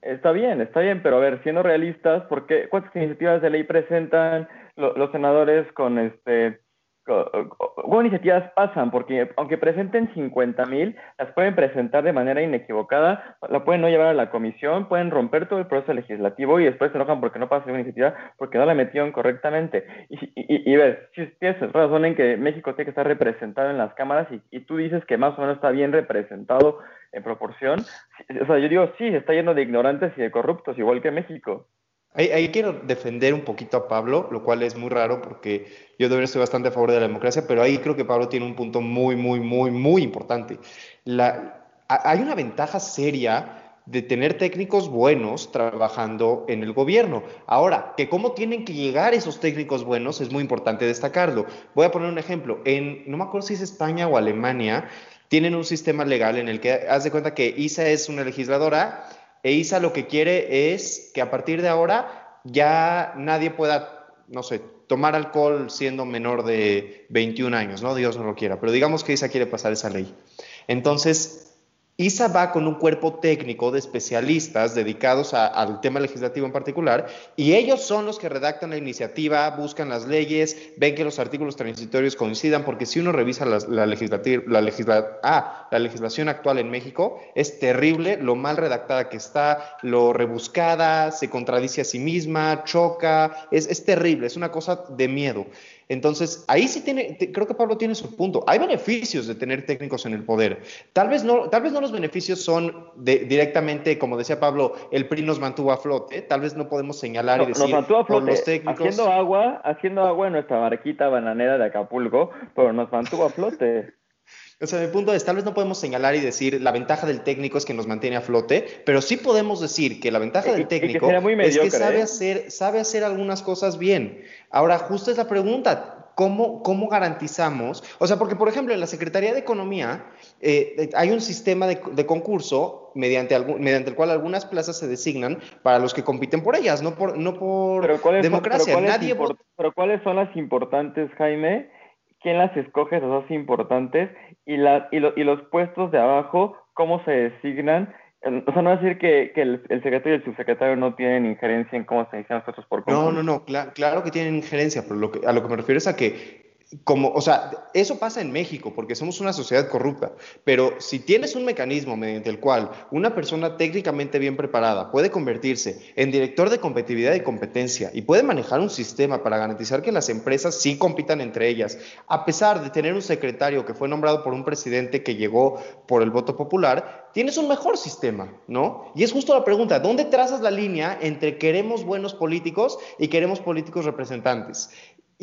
[SPEAKER 5] Está bien, está bien, pero a ver, siendo realistas, ¿por qué, ¿cuántas iniciativas de ley presentan los senadores con este ¿Cómo iniciativas pasan? Porque aunque presenten 50 mil, las pueden presentar de manera inequivocada, la pueden no llevar a la comisión, pueden romper todo el proceso legislativo y después se enojan porque no pasa una iniciativa porque no la metieron correctamente. Y, y, ves, si tienes razón en que México tiene que estar representado en las cámaras y, y, tú dices que más o menos está bien representado en proporción, o sea, yo digo, sí, está lleno de ignorantes y de corruptos, igual que México.
[SPEAKER 2] Ahí, quiero defender un poquito a Pablo, lo cual es muy raro porque yo de verdad estoy bastante a favor de la democracia, pero ahí creo que Pablo tiene un punto muy, muy, muy, muy importante. La, hay una ventaja seria de tener técnicos buenos trabajando en el gobierno. Ahora, que cómo tienen que llegar esos técnicos buenos es muy importante destacarlo. Voy a poner un ejemplo. En, no me acuerdo si es España o Alemania, tienen un sistema legal en el que haz de cuenta que ISA es una legisladora e ISA lo que quiere es que a partir de ahora ya nadie pueda, no sé, tomar alcohol siendo menor de 21 años, ¿no? Dios no lo quiera, pero digamos que ISA quiere pasar esa ley. Entonces, ISA va con un cuerpo técnico de especialistas dedicados al tema legislativo en particular y ellos son los que redactan la iniciativa, buscan las leyes, ven que los artículos transitorios coincidan, porque si uno revisa la, la, ah, la legislación actual en México, es terrible lo mal redactada que está, lo rebuscada, se contradice a sí misma, choca, es, es terrible, es una cosa de miedo. Entonces, ahí sí tiene, creo que Pablo tiene su punto. Hay beneficios de tener técnicos en el poder. Tal vez no, tal vez no los beneficios son directamente, como decía Pablo, el PRI nos mantuvo a flote. Tal vez no podemos señalar y decir
[SPEAKER 5] nos mantuvo a flote, los técnicos. Haciendo agua, haciendo agua en nuestra barquita bananera de Acapulco, pero nos mantuvo a flote.
[SPEAKER 2] O sea, mi punto es, tal vez no podemos señalar y decir la ventaja del técnico es que nos mantiene a flote, pero sí podemos decir que la ventaja del técnico es que sabe, ¿eh? hacer, sabe hacer algunas cosas bien. Ahora, justo es la pregunta, ¿cómo, cómo garantizamos? O sea, porque, por ejemplo, en la Secretaría de Economía eh, hay un sistema de, concurso mediante, mediante el cual algunas plazas se designan para los que compiten por ellas, no por, no por democracia.
[SPEAKER 5] Nadie pero ¿cuáles son las importantes, Jaime? quién las escoge, esas dos importantes, y, la, y, y, los puestos de abajo, cómo se designan. O sea, no decir que, que el, secretario y el subsecretario no tienen injerencia en cómo se designan los por
[SPEAKER 2] concurso. No, no, no, claro que tienen injerencia, pero lo que, a lo que me refiero es a que como, o sea, eso pasa en México porque somos una sociedad corrupta, pero si tienes un mecanismo mediante el cual una persona técnicamente bien preparada puede convertirse en director de competitividad y competencia y puede manejar un sistema para garantizar que las empresas sí compitan entre ellas, a pesar de tener un secretario que fue nombrado por un presidente que llegó por el voto popular, tienes un mejor sistema, ¿no? Y es justo la pregunta, ¿dónde trazas la línea entre queremos buenos políticos y queremos políticos representantes?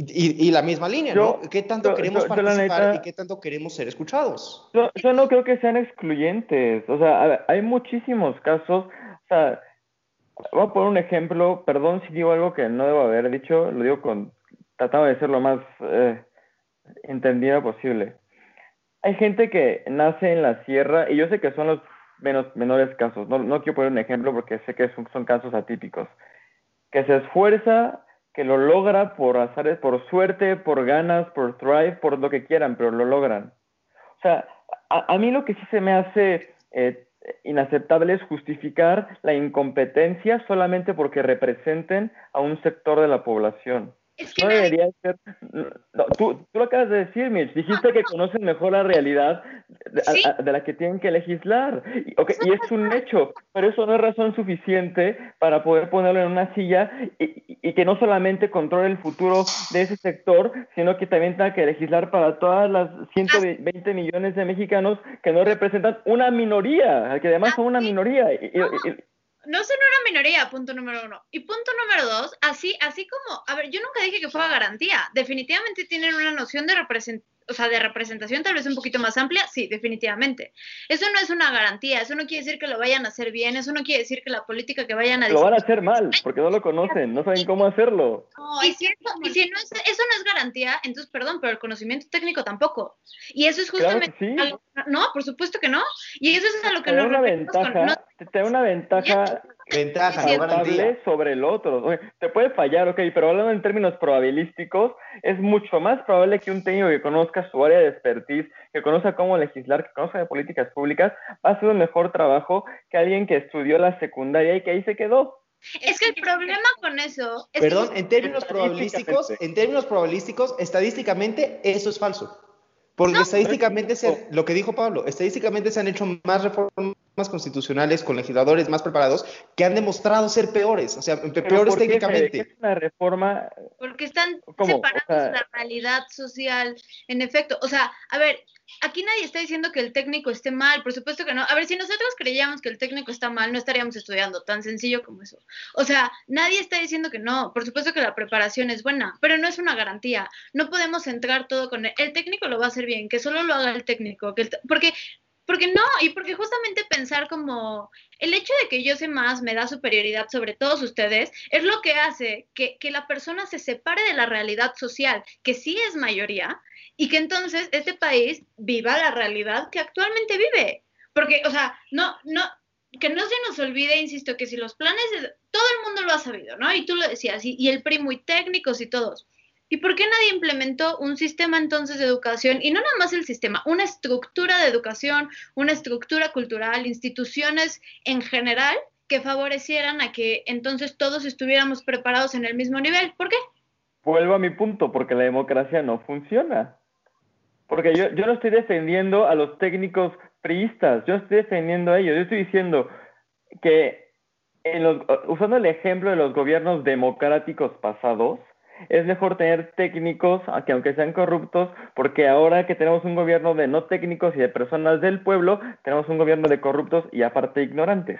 [SPEAKER 2] Y, la misma línea, ¿no? ¿Qué tanto queremos participar y qué tanto queremos ser escuchados?
[SPEAKER 5] Yo, no creo que sean excluyentes. O sea, hay muchísimos casos. O sea, voy a poner un ejemplo. Perdón si digo algo que no debo haber dicho. Lo digo con. Tratando de ser lo más eh, entendida posible. Hay gente que nace en la sierra y yo sé que son los menos, menores casos. No, no quiero poner un ejemplo porque sé que son, son casos atípicos. Que se esfuerza que lo logra por azares, por suerte, por ganas, por thrive, por lo que quieran, pero lo logran. O sea, a, mí lo que sí se me hace eh, inaceptable es justificar la incompetencia solamente porque representen a un sector de la población no debería ser. tú, tú, lo acabas de decir, Mitch. Dijiste que conocen mejor la realidad de, la que tienen que legislar. Y, y, es un hecho, pero eso no es razón suficiente para poder ponerlo en una silla y, y, que no solamente controle el futuro de ese sector, sino que también tenga que legislar para todas las 120 millones de mexicanos que no representan una minoría, que además son una minoría. Y,
[SPEAKER 3] no son una minoría, punto número uno. Y punto número dos, así, así como, a ver, yo nunca dije que fuera garantía. Definitivamente tienen una noción de representación o sea, de representación tal vez un poquito más amplia, sí, definitivamente. Eso no es una garantía, eso no quiere decir que lo vayan a hacer bien, eso no quiere decir que la política que vayan a...
[SPEAKER 5] Lo van a hacer mal, porque no lo conocen, no saben cómo hacerlo.
[SPEAKER 3] y si, eso, no es, garantía, entonces, perdón, pero el conocimiento técnico tampoco. Y eso es justamente... no, por supuesto que no. Y eso es a lo que
[SPEAKER 5] nos... Una ventaja, te da una ventaja
[SPEAKER 2] ventaja
[SPEAKER 5] sobre el otro. te puede fallar, ok, pero hablando en términos probabilísticos, es mucho más probable que un técnico que conozca su área de expertise, que conozca cómo legislar, que conozca de políticas públicas, va a hacer un mejor trabajo que alguien que estudió la secundaria y que ahí se quedó.
[SPEAKER 3] Es que el problema con eso es
[SPEAKER 2] Perdón, en términos probabilísticos, en términos probabilísticos, estadísticamente eso es falso. Porque estadísticamente, se, lo que dijo Pablo, estadísticamente se han hecho más reformas constitucionales con legisladores más preparados que han demostrado ser peores, o sea, peores técnicamente.
[SPEAKER 5] Es una reforma.
[SPEAKER 3] Porque están separados la realidad social, en efecto. O sea, a ver, aquí nadie está diciendo que el técnico esté mal, por supuesto que no. A ver, si nosotros creíamos que el técnico está mal, no estaríamos estudiando, tan sencillo como eso. O sea, nadie está diciendo que no, por supuesto que la preparación es buena, pero no es una garantía. No podemos entrar todo con. El técnico lo va a hacer bien, que solo lo haga el técnico, que porque porque no, y porque justamente pensar como el hecho de que yo sé más me da superioridad sobre todos ustedes, es lo que hace que, que la persona se separe de la realidad social, que sí es mayoría, y que entonces este país viva la realidad que actualmente vive. Porque, o sea, no, no, que no se nos olvide, insisto, que si los planes, de, todo el mundo lo ha sabido, ¿no? Y tú lo decías, y, y el primo y técnicos y todos. ¿Y por qué nadie implementó un sistema entonces de educación? Y no nada más el sistema, una estructura de educación, una estructura cultural, instituciones en general que favorecieran a que entonces todos estuviéramos preparados en el mismo nivel. ¿Por qué?
[SPEAKER 5] Vuelvo a mi punto, porque la democracia no funciona. Porque yo, yo no estoy defendiendo a los técnicos priistas, yo estoy defendiendo a ellos, yo estoy diciendo que en los, usando el ejemplo de los gobiernos democráticos pasados, es mejor tener técnicos, que aunque sean corruptos, porque ahora que tenemos un gobierno de no técnicos y de personas del pueblo, tenemos un gobierno de corruptos y aparte ignorantes.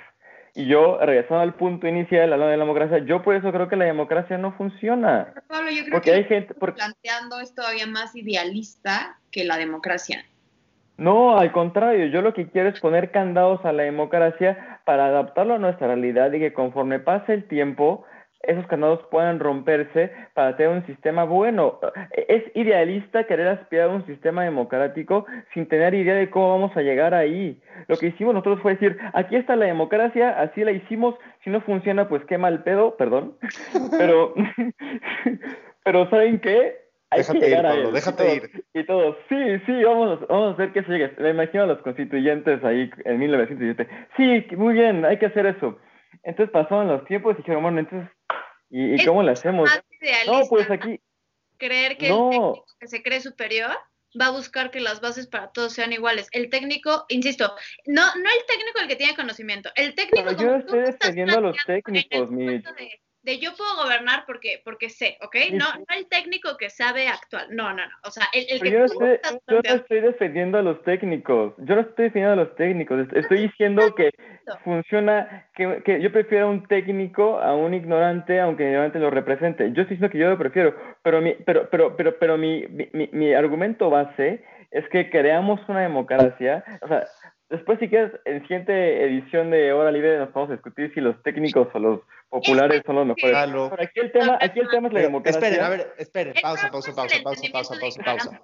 [SPEAKER 5] Y yo, regresando al punto inicial, hablando de la democracia, yo por eso creo que la democracia no funciona.
[SPEAKER 4] Pero Pablo, yo creo
[SPEAKER 5] Porque
[SPEAKER 4] que
[SPEAKER 5] hay gente... Porque...
[SPEAKER 4] planteando es todavía más idealista que la democracia.
[SPEAKER 5] No, al contrario, yo lo que quiero es poner candados a la democracia para adaptarlo a nuestra realidad y que conforme pase el tiempo, esos candados puedan romperse para tener un sistema bueno. Es idealista querer aspirar a un sistema democrático sin tener idea de cómo vamos a llegar ahí. Lo que hicimos nosotros fue decir, aquí está la democracia, así la hicimos, si no funciona, pues qué mal pedo, perdón. Pero, pero ¿saben qué? Hay
[SPEAKER 2] déjate
[SPEAKER 5] que llegar
[SPEAKER 2] ir,
[SPEAKER 5] a
[SPEAKER 2] Pablo,
[SPEAKER 5] él.
[SPEAKER 2] déjate
[SPEAKER 5] y todos,
[SPEAKER 2] ir.
[SPEAKER 5] Y todos, sí, sí, vamos, vamos a hacer que se llegue. Me imagino a los constituyentes ahí en 1917. Sí, muy bien, hay que hacer eso. Entonces pasaron los tiempos y dijeron, bueno, entonces, ¿y, cómo lo hacemos? No, pues aquí,
[SPEAKER 3] creer que
[SPEAKER 5] No.
[SPEAKER 3] el técnico que se cree superior va a buscar que las bases para todos sean iguales. El técnico, insisto, no, no el técnico el que tiene conocimiento, el técnico
[SPEAKER 5] Pero yo estoy defendiendo a los técnicos, mi-
[SPEAKER 3] momento de, de yo puedo gobernar porque, porque sé, ¿ok? No, no el técnico que sabe actual, no, no, no, o sea, el, el que
[SPEAKER 5] yo no,
[SPEAKER 3] tú
[SPEAKER 5] estoy,
[SPEAKER 3] estás
[SPEAKER 5] yo no
[SPEAKER 3] planteando.
[SPEAKER 5] estoy defendiendo a los técnicos, yo no estoy defendiendo a los técnicos, est- estoy diciendo que funciona, que, que yo prefiero a un técnico a un ignorante, aunque el ignorante lo represente. Yo estoy diciendo que yo lo prefiero, pero mi, pero, pero, pero, pero mi, mi, mi- mi argumento base es que creamos una democracia, o sea, después si quieres, en siguiente edición de Hora Libre nos vamos a discutir si los técnicos o los populares son los mejores.
[SPEAKER 2] Lalo.
[SPEAKER 5] Pero aquí el tema, aquí el tema es la democracia.
[SPEAKER 2] esperen, a ver, esperen, pausa, pausa, pausa, pausa, pausa, pausa, pausa.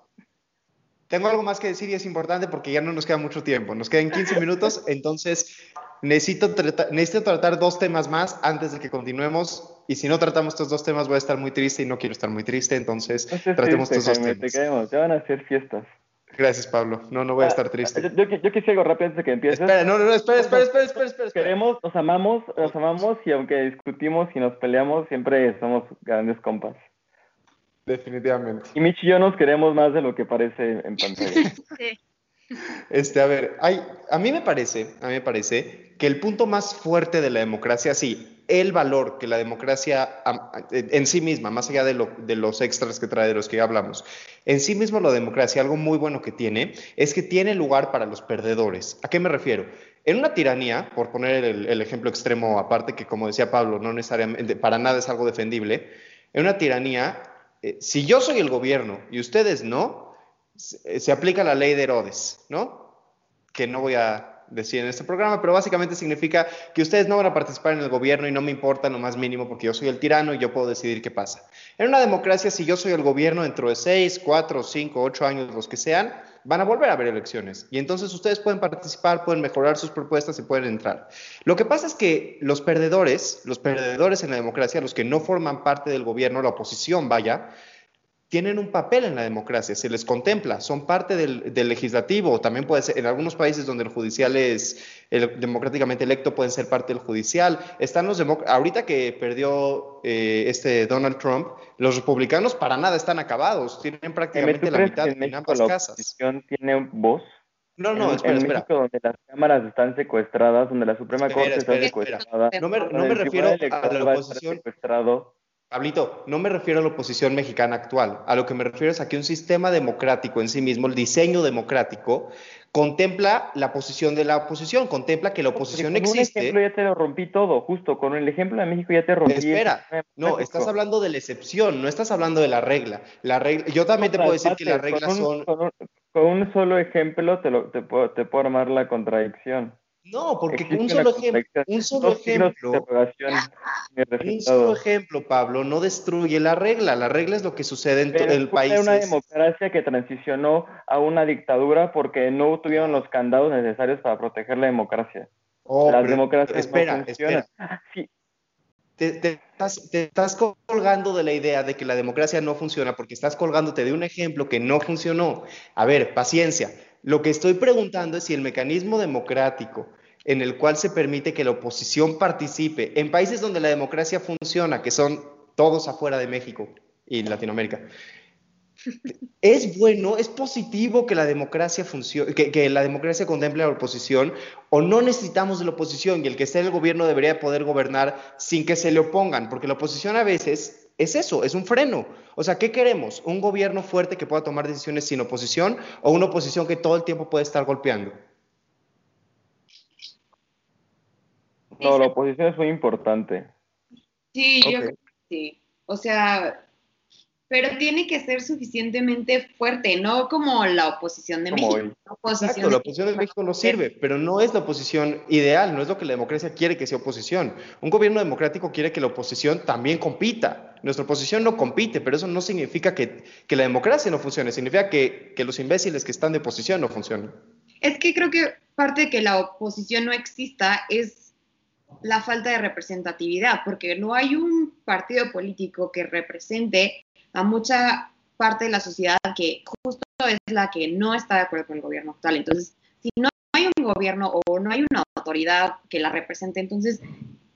[SPEAKER 2] Tengo algo más que decir y es importante porque ya no nos queda mucho tiempo. Nos quedan 15 minutos, entonces necesito, trata- necesito tratar dos temas más antes de que continuemos. Y si no tratamos estos dos temas, voy a estar muy triste y no quiero estar muy triste. Entonces,
[SPEAKER 5] No
[SPEAKER 2] tratemos
[SPEAKER 5] triste,
[SPEAKER 2] estos dos
[SPEAKER 5] Jaime, te
[SPEAKER 2] temas.
[SPEAKER 5] queremos, ya van a hacer fiestas.
[SPEAKER 2] Gracias, Pablo. No, no voy a estar triste.
[SPEAKER 5] Yo, yo, yo quisiera algo rápido antes de que empieces.
[SPEAKER 2] Espera, no, no, no, espera, espera, espera, espera, espera, espera.
[SPEAKER 5] Queremos, nos amamos, nos amamos y aunque discutimos y nos peleamos, siempre somos grandes compas.
[SPEAKER 2] Definitivamente.
[SPEAKER 5] Y Mitch y yo nos queremos más de lo que parece en pantalla.
[SPEAKER 3] Sí.
[SPEAKER 2] Este, a ver, hay, a mí me parece, a mí me parece que el punto más fuerte de la democracia, sí, el valor que la democracia en sí misma, más allá de, lo- de los extras que trae, de los que ya hablamos, en sí mismo la democracia, algo muy bueno que tiene, es que tiene lugar para los perdedores. ¿A qué me refiero? En una tiranía, por poner el, ejemplo extremo aparte, que como decía Pablo, no necesariamente, para nada es algo defendible, en una tiranía, eh, si yo soy el gobierno y ustedes no, se, se aplica la ley de Herodes, ¿no? Que no voy a decir en este programa, pero básicamente significa que ustedes no van a participar en el gobierno y no me importa lo más mínimo porque yo soy el tirano y yo puedo decidir qué pasa. En una democracia, si yo soy el gobierno dentro de seis, cuatro, cinco, ocho años, los que sean, van a volver a haber elecciones y entonces ustedes pueden participar, pueden mejorar sus propuestas y pueden entrar. Lo que pasa es que los perdedores, los perdedores en la democracia, los que no forman parte del gobierno, la oposición, vaya, tienen un papel en la democracia, se les contempla, son parte del, del legislativo, también puede ser, en algunos países donde el judicial es el, democráticamente electo, pueden ser parte del judicial. Están los ahorita que perdió eh, este Donald Trump, los republicanos para nada están acabados, tienen prácticamente
[SPEAKER 5] ¿tú
[SPEAKER 2] la mitad
[SPEAKER 5] en
[SPEAKER 2] en ambas
[SPEAKER 5] la
[SPEAKER 2] casas.
[SPEAKER 5] oposición tiene voz?
[SPEAKER 2] No, no,
[SPEAKER 5] en,
[SPEAKER 2] espera,
[SPEAKER 5] en
[SPEAKER 2] espera.
[SPEAKER 5] México, donde las cámaras están secuestradas, donde la Suprema
[SPEAKER 2] Espera,
[SPEAKER 5] Corte
[SPEAKER 2] espera,
[SPEAKER 5] está secuestrada,
[SPEAKER 2] No me, no refiero a la oposición.
[SPEAKER 5] secuestrado.
[SPEAKER 2] Pablito, no me refiero a la oposición mexicana actual. A lo que me refiero es a que un sistema democrático en sí mismo, el diseño democrático, contempla la posición de la oposición, contempla que la oposición
[SPEAKER 5] Porque con un
[SPEAKER 2] existe.
[SPEAKER 5] ejemplo ya te lo rompí todo, justo con el ejemplo de México ya te rompí.
[SPEAKER 2] Espera, no, estás hablando de la excepción, no estás hablando de la regla. La regla yo también te puedo decir que las reglas son.
[SPEAKER 5] Con un, con un solo ejemplo te, lo, te, puedo, te puedo armar la contradicción.
[SPEAKER 2] No, porque un solo ejemplo, un solo ejemplo, un solo ejemplo, Pablo, no destruye la regla. La regla es lo que sucede en todo el país.
[SPEAKER 5] una democracia que transicionó a una dictadura porque no tuvieron los candados necesarios para proteger la democracia.
[SPEAKER 2] Oh,
[SPEAKER 5] Las democracias
[SPEAKER 2] espera,
[SPEAKER 5] no funcionan.
[SPEAKER 2] espera.
[SPEAKER 5] Sí,
[SPEAKER 2] Te, te estás, te estás colgando de la idea de que la democracia no funciona porque estás colgándote de un ejemplo que no funcionó. A ver, paciencia. Lo que estoy preguntando es si el mecanismo democrático en el cual se permite que la oposición participe en países donde la democracia funciona, que son todos afuera de México y Latinoamérica, ¿Es bueno, es positivo que la democracia funcione, que, la democracia contemple a la oposición o no necesitamos de la oposición y el que esté en el gobierno debería poder gobernar sin que se le opongan? Porque la oposición a veces es eso, es un freno. O sea, ¿qué queremos? ¿Un gobierno fuerte que pueda tomar decisiones sin oposición o una oposición que todo el tiempo puede estar golpeando?
[SPEAKER 5] no, la oposición es muy importante.
[SPEAKER 4] Sí, yo creo que sí. O sea, pero tiene que ser suficientemente fuerte, no como la oposición de
[SPEAKER 5] Como
[SPEAKER 4] México. La oposición
[SPEAKER 2] Exacto,
[SPEAKER 4] de
[SPEAKER 2] la oposición de México no sirve, pero no es la oposición ideal, no es lo que la democracia quiere que sea oposición. Un gobierno democrático quiere que la oposición también compita. Nuestra oposición no compite, pero eso no significa que, que la democracia no funcione, significa que, que los imbéciles que están de oposición no funcionen.
[SPEAKER 4] Es que creo que parte de que la oposición no exista es la falta de representatividad, porque no hay un partido político que represente a mucha parte de la sociedad que justo es la que no está de acuerdo con el gobierno actual. Entonces, si no hay un gobierno o no hay una autoridad que la represente, entonces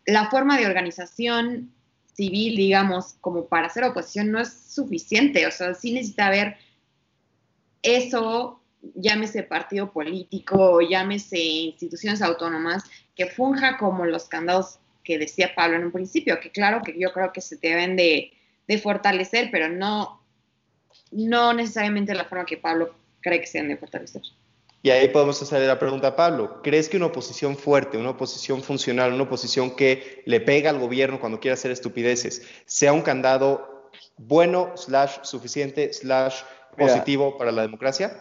[SPEAKER 4] la forma de organización civil, digamos, como para hacer oposición no es suficiente. O sea, sí necesita haber eso, llámese partido político, llámese instituciones autónomas, que funja como los candados que decía Pablo en un principio, que claro que yo creo que se deben de, de fortalecer, pero no, no necesariamente la forma que Pablo cree que se deben de fortalecer.
[SPEAKER 2] Y ahí podemos hacerle la pregunta a Pablo. ¿Crees que una oposición fuerte, una oposición funcional, una oposición que le pega al gobierno cuando quiere hacer estupideces, sea un candado bueno, slash suficiente, slash
[SPEAKER 5] Mira.
[SPEAKER 2] positivo para la democracia?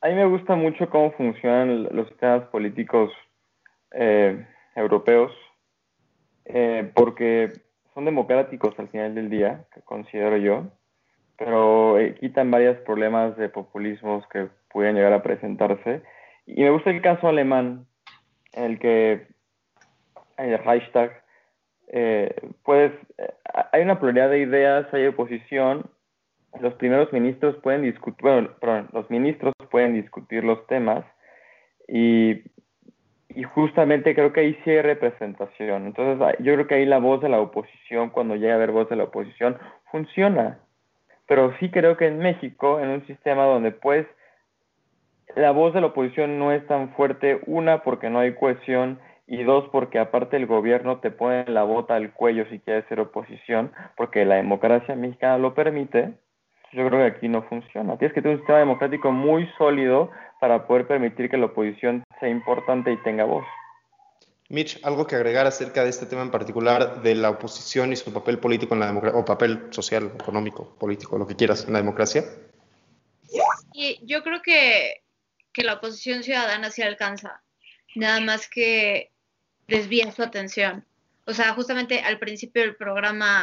[SPEAKER 5] A mí me gusta mucho cómo funcionan los sistemas políticos eh, europeos, eh, porque son democráticos al final del día, que considero yo, pero eh, quitan varios problemas de populismos que pueden llegar a presentarse. Y me gusta el caso alemán, en el que el hashtag, eh, pues eh, hay una pluralidad de ideas, hay oposición, los primeros ministros pueden discutir, bueno, perdón, los ministros pueden discutir los temas y, y justamente creo que ahí sí hay representación. Entonces ah, yo creo que ahí la voz de la oposición, cuando llega a haber voz de la oposición, funciona. Pero sí creo que en México, en un sistema donde pues la voz de la oposición no es tan fuerte, una porque no hay cohesión y dos porque aparte el gobierno te pone la bota al cuello si quieres ser oposición, porque la democracia mexicana lo permite, yo creo que aquí no funciona. Tienes que tener un sistema democrático muy sólido para poder permitir que la oposición sea importante y tenga voz.
[SPEAKER 2] Mitch, ¿algo que agregar acerca de este tema en particular de la oposición y su papel político en la democracia, o papel social, económico, político, lo que quieras en la democracia?
[SPEAKER 3] Y yo creo que, que la oposición ciudadana sí alcanza, nada más que desvían su atención. O sea, justamente al principio del programa,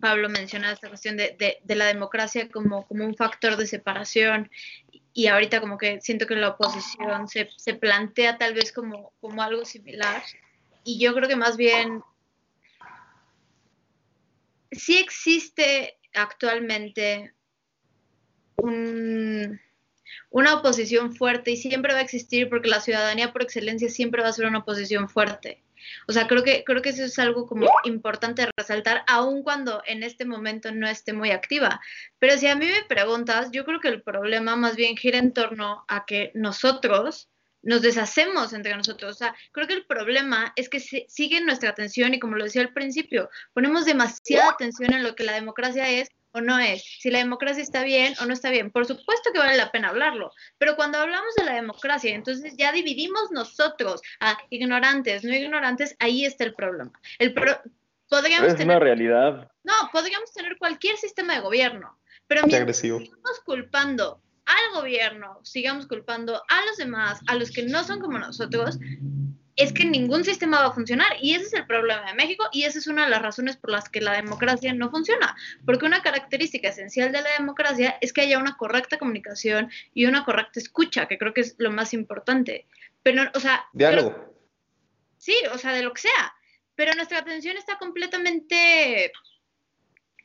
[SPEAKER 3] Pablo mencionaba esta cuestión de, de, de la democracia como, como un factor de separación y ahorita como que siento que la oposición se, se plantea tal vez como, como algo similar y yo creo que más bien sí existe actualmente un, una oposición fuerte y siempre va a existir porque la ciudadanía por excelencia siempre va a ser una oposición fuerte. O sea, creo que, creo que eso es algo como importante resaltar, aun cuando en este momento no esté muy activa. Pero si a mí me preguntas, yo creo que el problema más bien gira en torno a que nosotros nos deshacemos entre nosotros. O sea, creo que el problema es que sigue nuestra atención y como lo decía al principio, ponemos demasiada atención en lo que la democracia es o no es, si la democracia está bien o no está bien. Por supuesto que vale la pena hablarlo, pero cuando hablamos de la democracia, entonces ya dividimos nosotros a ignorantes, no ignorantes, ahí está el problema. El pro podríamos
[SPEAKER 5] es
[SPEAKER 3] tener,
[SPEAKER 5] una realidad.
[SPEAKER 3] No, podríamos tener cualquier sistema de gobierno, pero mientras estamos culpando al gobierno, sigamos culpando a los demás, a los que no son como nosotros, es que ningún sistema va a funcionar. Y ese es el problema de México y esa es una de las razones por las que la democracia no funciona. Porque una característica esencial de la democracia es que haya una correcta comunicación y una correcta escucha, que creo que es lo más importante. Pero, o sea...
[SPEAKER 2] Diálogo.
[SPEAKER 3] sí, o sea, de lo que sea. Pero nuestra atención está completamente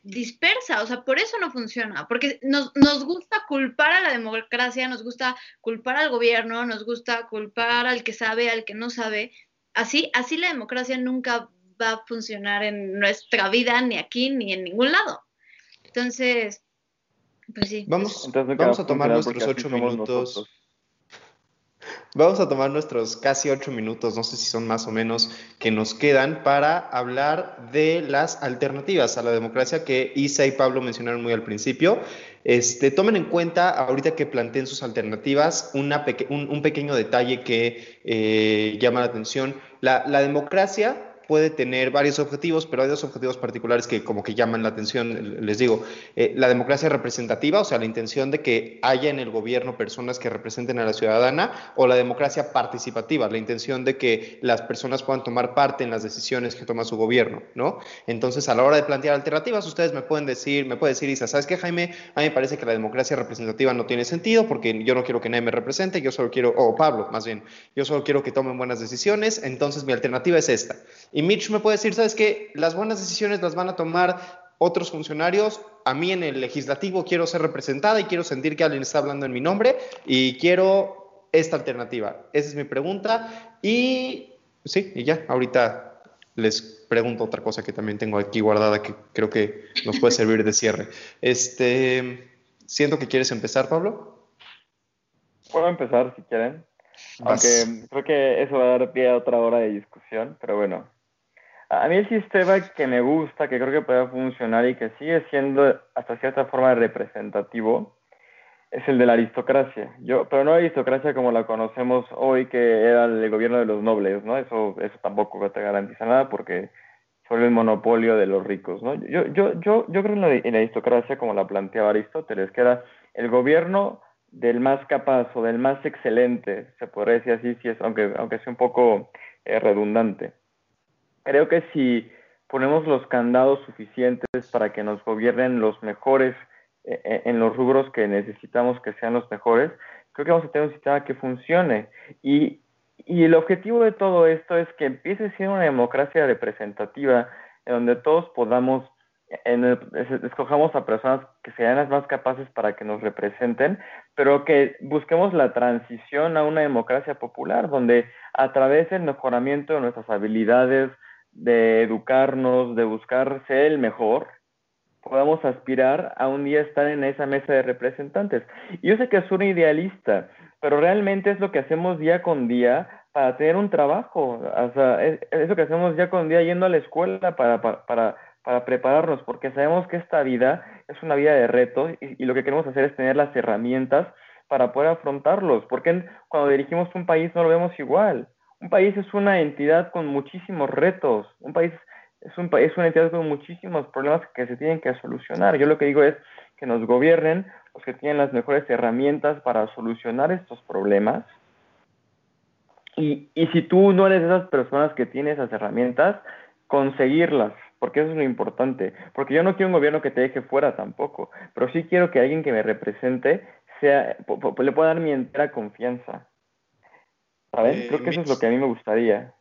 [SPEAKER 3] dispersa, o sea, por eso no funciona, porque nos, nos, gusta culpar a la democracia, nos gusta culpar al gobierno, nos gusta culpar al que sabe, al que no sabe. Así, así la democracia nunca va a funcionar en nuestra vida, ni aquí, ni en ningún lado. Entonces, pues sí.
[SPEAKER 2] Vamos, vamos a tomar nuestros ocho minutos. Vamos a tomar nuestros casi ocho minutos, no sé si son más o menos, que nos quedan para hablar de las alternativas a la democracia que Isa y Pablo mencionaron muy al principio. Este, tomen en cuenta, ahorita que planteen sus alternativas, un, pequeño detalle que eh, llama la atención. La democracia puede tener varios objetivos, pero hay dos objetivos particulares que como que llaman la atención. Les digo, eh, la democracia representativa, o sea, la intención de que haya en el gobierno personas que representen a la ciudadana, o la democracia participativa, la intención de que las personas puedan tomar parte en las decisiones que toma su gobierno, ¿no? Entonces, a la hora de plantear alternativas, ustedes me pueden decir, me puede decir, Isa, ¿sabes qué, Jaime? A mí me parece que la democracia representativa no tiene sentido porque yo no quiero que nadie me represente, yo solo quiero, o Pablo, más bien, yo solo quiero que tomen buenas decisiones, entonces mi alternativa es esta. Mitch me puede decir, ¿sabes qué? Las buenas decisiones las van a tomar otros funcionarios. A mí en el legislativo quiero ser representada y quiero sentir que alguien está hablando en mi nombre y quiero esta alternativa. Esa es mi pregunta. Y sí, y ya, ahorita les pregunto otra cosa que también tengo aquí guardada que creo que nos puede servir de cierre. Este, siento que quieres empezar, Pablo.
[SPEAKER 5] Puedo empezar si quieren. Aunque creo que eso va a dar pie a otra hora de discusión, pero bueno. A mí el sistema que me gusta, que creo que puede funcionar y que sigue siendo hasta cierta forma representativo, es el de la aristocracia. Yo, pero no la aristocracia como la conocemos hoy, que era el gobierno de los nobles, ¿no? Eso, eso tampoco te garantiza nada porque solo el monopolio de los ricos, ¿no? Yo, yo, yo, yo creo en la, en la aristocracia como la planteaba Aristóteles, que era el gobierno del más capaz o del más excelente, se podría decir así, si es, aunque, aunque sea un poco eh, redundante. Creo que si ponemos los candados suficientes para que nos gobiernen los mejores eh, eh, en los rubros que necesitamos que sean los mejores, creo que vamos a tener un sistema que funcione. Y, y el objetivo de todo esto es que empiece siendo una democracia representativa en donde todos podamos en escojamos a personas que sean las más capaces para que nos representen, pero que busquemos la transición a una democracia popular, donde a través del mejoramiento de nuestras habilidades, de educarnos, de buscar ser el mejor, podamos aspirar a un día estar en esa mesa de representantes. Y yo sé que es un idealista, pero realmente es lo que hacemos día con día para tener un trabajo, o sea, es, lo que hacemos día con día yendo a la escuela para, para para prepararnos, porque sabemos que esta vida es una vida de retos y, lo que queremos hacer es tener las herramientas para poder afrontarlos, porque cuando dirigimos un país no lo vemos igual. Un país es una entidad con muchísimos retos, un país es, un, es una entidad con muchísimos problemas que se tienen que solucionar. Yo lo que digo es que nos gobiernen los que tienen las mejores herramientas para solucionar estos problemas. Y, y si tú no eres de esas personas que tienen esas herramientas, conseguirlas porque eso es lo importante, porque yo no quiero un gobierno que te deje fuera tampoco, pero sí quiero que alguien que me represente sea, le pueda dar mi entera confianza. ¿Sabes? Eh, Creo que eso es lo que a mí me gustaría.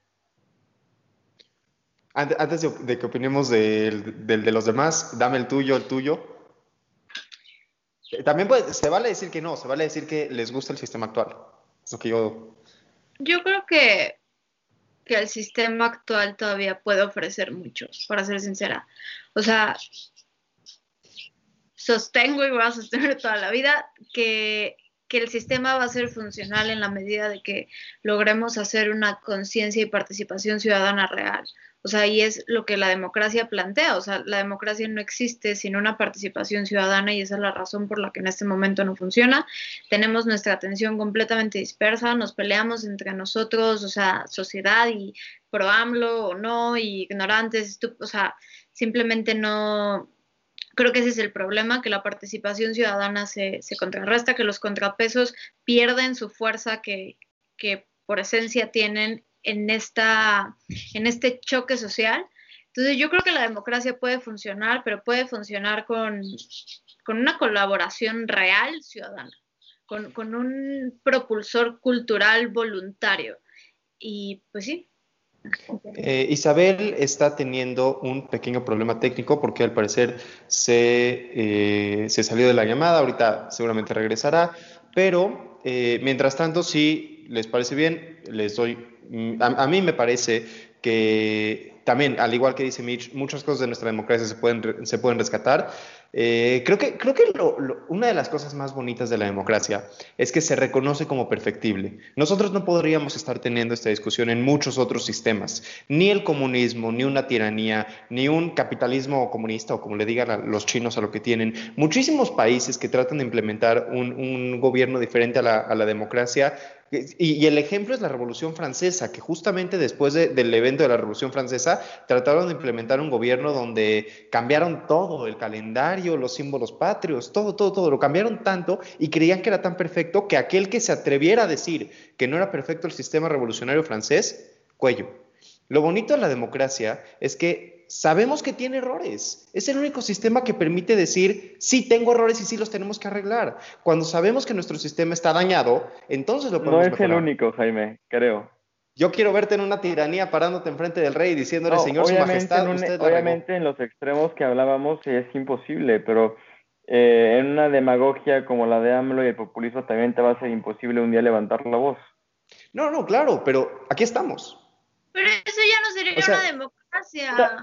[SPEAKER 2] Antes de, que opinemos del, de los demás, dame el tuyo, el tuyo. Eh, también se vale decir que no, se vale decir que les gusta el sistema actual. Es lo que yo...
[SPEAKER 3] Yo creo que que el sistema actual todavía puede ofrecer muchos, para ser sincera. O sea, sostengo y voy a sostener toda la vida que, que el sistema va a ser funcional en la medida de que logremos hacer una conciencia y participación ciudadana real. O sea, y es lo que la democracia plantea. O sea, la democracia no existe sin una participación ciudadana y esa es la razón por la que en este momento no funciona. Tenemos nuestra atención completamente dispersa, nos peleamos entre nosotros, o sea, sociedad y pro AMLO o no, y ignorantes, o sea, simplemente no. Creo que ese es el problema, que la participación ciudadana se, se contrarresta, que los contrapesos pierden su fuerza que, que por esencia tienen en, esta, en este choque social. Entonces yo creo que la democracia puede funcionar, pero puede funcionar con, con una colaboración real ciudadana, con, con un propulsor cultural voluntario. Y pues sí,
[SPEAKER 2] eh, Isabel está teniendo un pequeño problema técnico porque al parecer se, eh, se salió de la llamada, ahorita seguramente regresará, pero eh, mientras tanto, si les parece bien, les doy, mm, a, a mí me parece que también, al igual que dice Mitch, muchas cosas de nuestra democracia se pueden, se pueden rescatar. Eh, creo que, creo que una de las cosas más bonitas de la democracia es que se reconoce como perfectible. Nosotros no podríamos estar teniendo esta discusión en muchos otros sistemas. Ni el comunismo, ni una tiranía, ni un capitalismo comunista, o como le digan los chinos a lo que tienen. Muchísimos países que tratan de implementar un, gobierno diferente a la democracia y, el ejemplo es la Revolución Francesa, que justamente después del evento de la Revolución Francesa trataron de implementar un gobierno donde cambiaron todo, el calendario, los símbolos patrios, todo, todo, todo, lo cambiaron tanto y creían que era tan perfecto que aquel que se atreviera a decir que no era perfecto el sistema revolucionario francés, cuello. Lo bonito de la democracia es que sabemos que tiene errores. Es el único sistema que permite decir, sí, tengo errores y sí los tenemos que arreglar. Cuando sabemos que nuestro sistema está dañado, entonces lo podemos
[SPEAKER 5] No es el único, Jaime, creo.
[SPEAKER 2] Yo quiero verte en una tiranía parándote enfrente del rey y diciéndole, Señor, su majestad,
[SPEAKER 5] en usted Obviamente en los extremos que hablábamos es imposible, pero eh, en una demagogia como la de AMLO y el populismo también te va a ser imposible un día levantar la voz.
[SPEAKER 2] No, no, claro, pero aquí estamos.
[SPEAKER 3] Pero eso ya no sería una democracia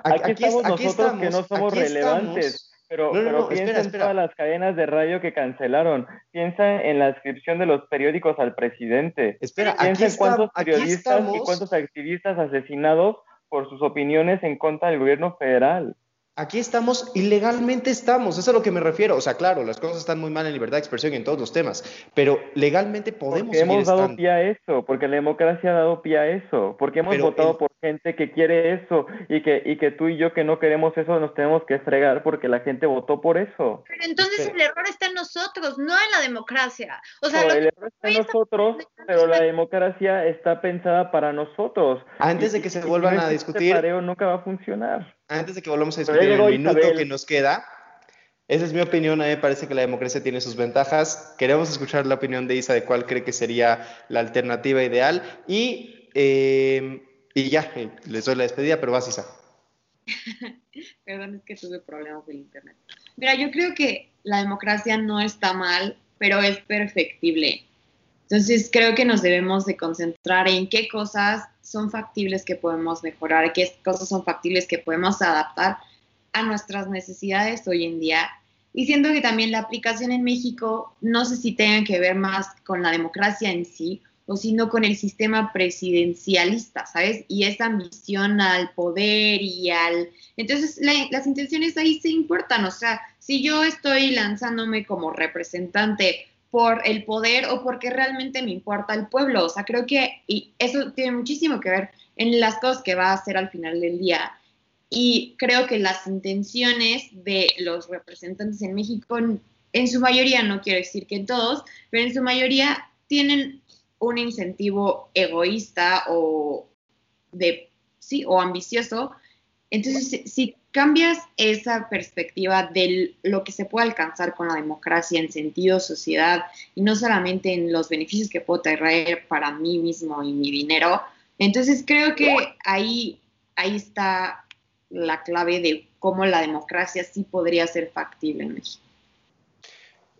[SPEAKER 5] Aquí, estamos nosotros que no somos relevantes. Pero, piensa en todas las cadenas de radio que cancelaron. Piensa en la inscripción de los periódicos al presidente.
[SPEAKER 2] Espera,
[SPEAKER 5] piensa en cuántos periodistas y cuántos activistas asesinados por sus opiniones en contra del gobierno federal.
[SPEAKER 2] Aquí estamos, ilegalmente estamos, eso es a lo que me refiero. O sea, claro, las cosas están muy mal en libertad de expresión y en todos los temas, pero legalmente podemos
[SPEAKER 5] porque hemos dado pie a eso, porque la democracia ha dado pie a eso, porque hemos votado por gente que quiere eso y que, y que tú y yo que no queremos eso nos tenemos que fregar porque la gente votó por eso.
[SPEAKER 3] Pero entonces el error está en nosotros, no en la democracia. O sea,
[SPEAKER 5] el error está en nosotros, pero la democracia está pensada para nosotros.
[SPEAKER 2] Antes de que se vuelvan a discutir...
[SPEAKER 5] nunca va a funcionar
[SPEAKER 2] antes de que volvamos a discutir el minuto que nos queda, esa es mi opinión. A mí me parece que la democracia tiene sus ventajas. Queremos escuchar la opinión de Isa de cuál cree que sería la alternativa ideal. Y, eh, y ya, eh, les doy la despedida, pero vas, Isa.
[SPEAKER 4] Perdón, es que tuve problemas del internet. Mira, yo creo que la democracia no está mal, pero es perfectible. Entonces creo que nos debemos de concentrar en qué cosas son factibles que podemos mejorar, qué cosas son factibles que podemos adaptar a nuestras necesidades hoy en día. Y siento que también la aplicación en México no sé si tenga que ver más con la democracia en sí o sino con el sistema presidencialista, ¿sabes? Y esa ambición al poder y al... Entonces las intenciones ahí se importan, o sea, si yo estoy lanzándome como representante por el poder o porque realmente me importa el pueblo. O sea, creo que y eso tiene muchísimo que ver en las cosas que va a hacer al final del día. Y creo que las intenciones de los representantes en México, en su mayoría, no quiero decir que en todos, pero en su mayoría tienen un incentivo egoísta o de sí o ambicioso. Entonces, si cambias esa perspectiva de lo que se puede alcanzar con la democracia en sentido sociedad y no solamente en los beneficios que puedo traer para mí mismo y mi dinero. Entonces creo que ahí, ahí está la clave de cómo la democracia sí podría ser factible en México.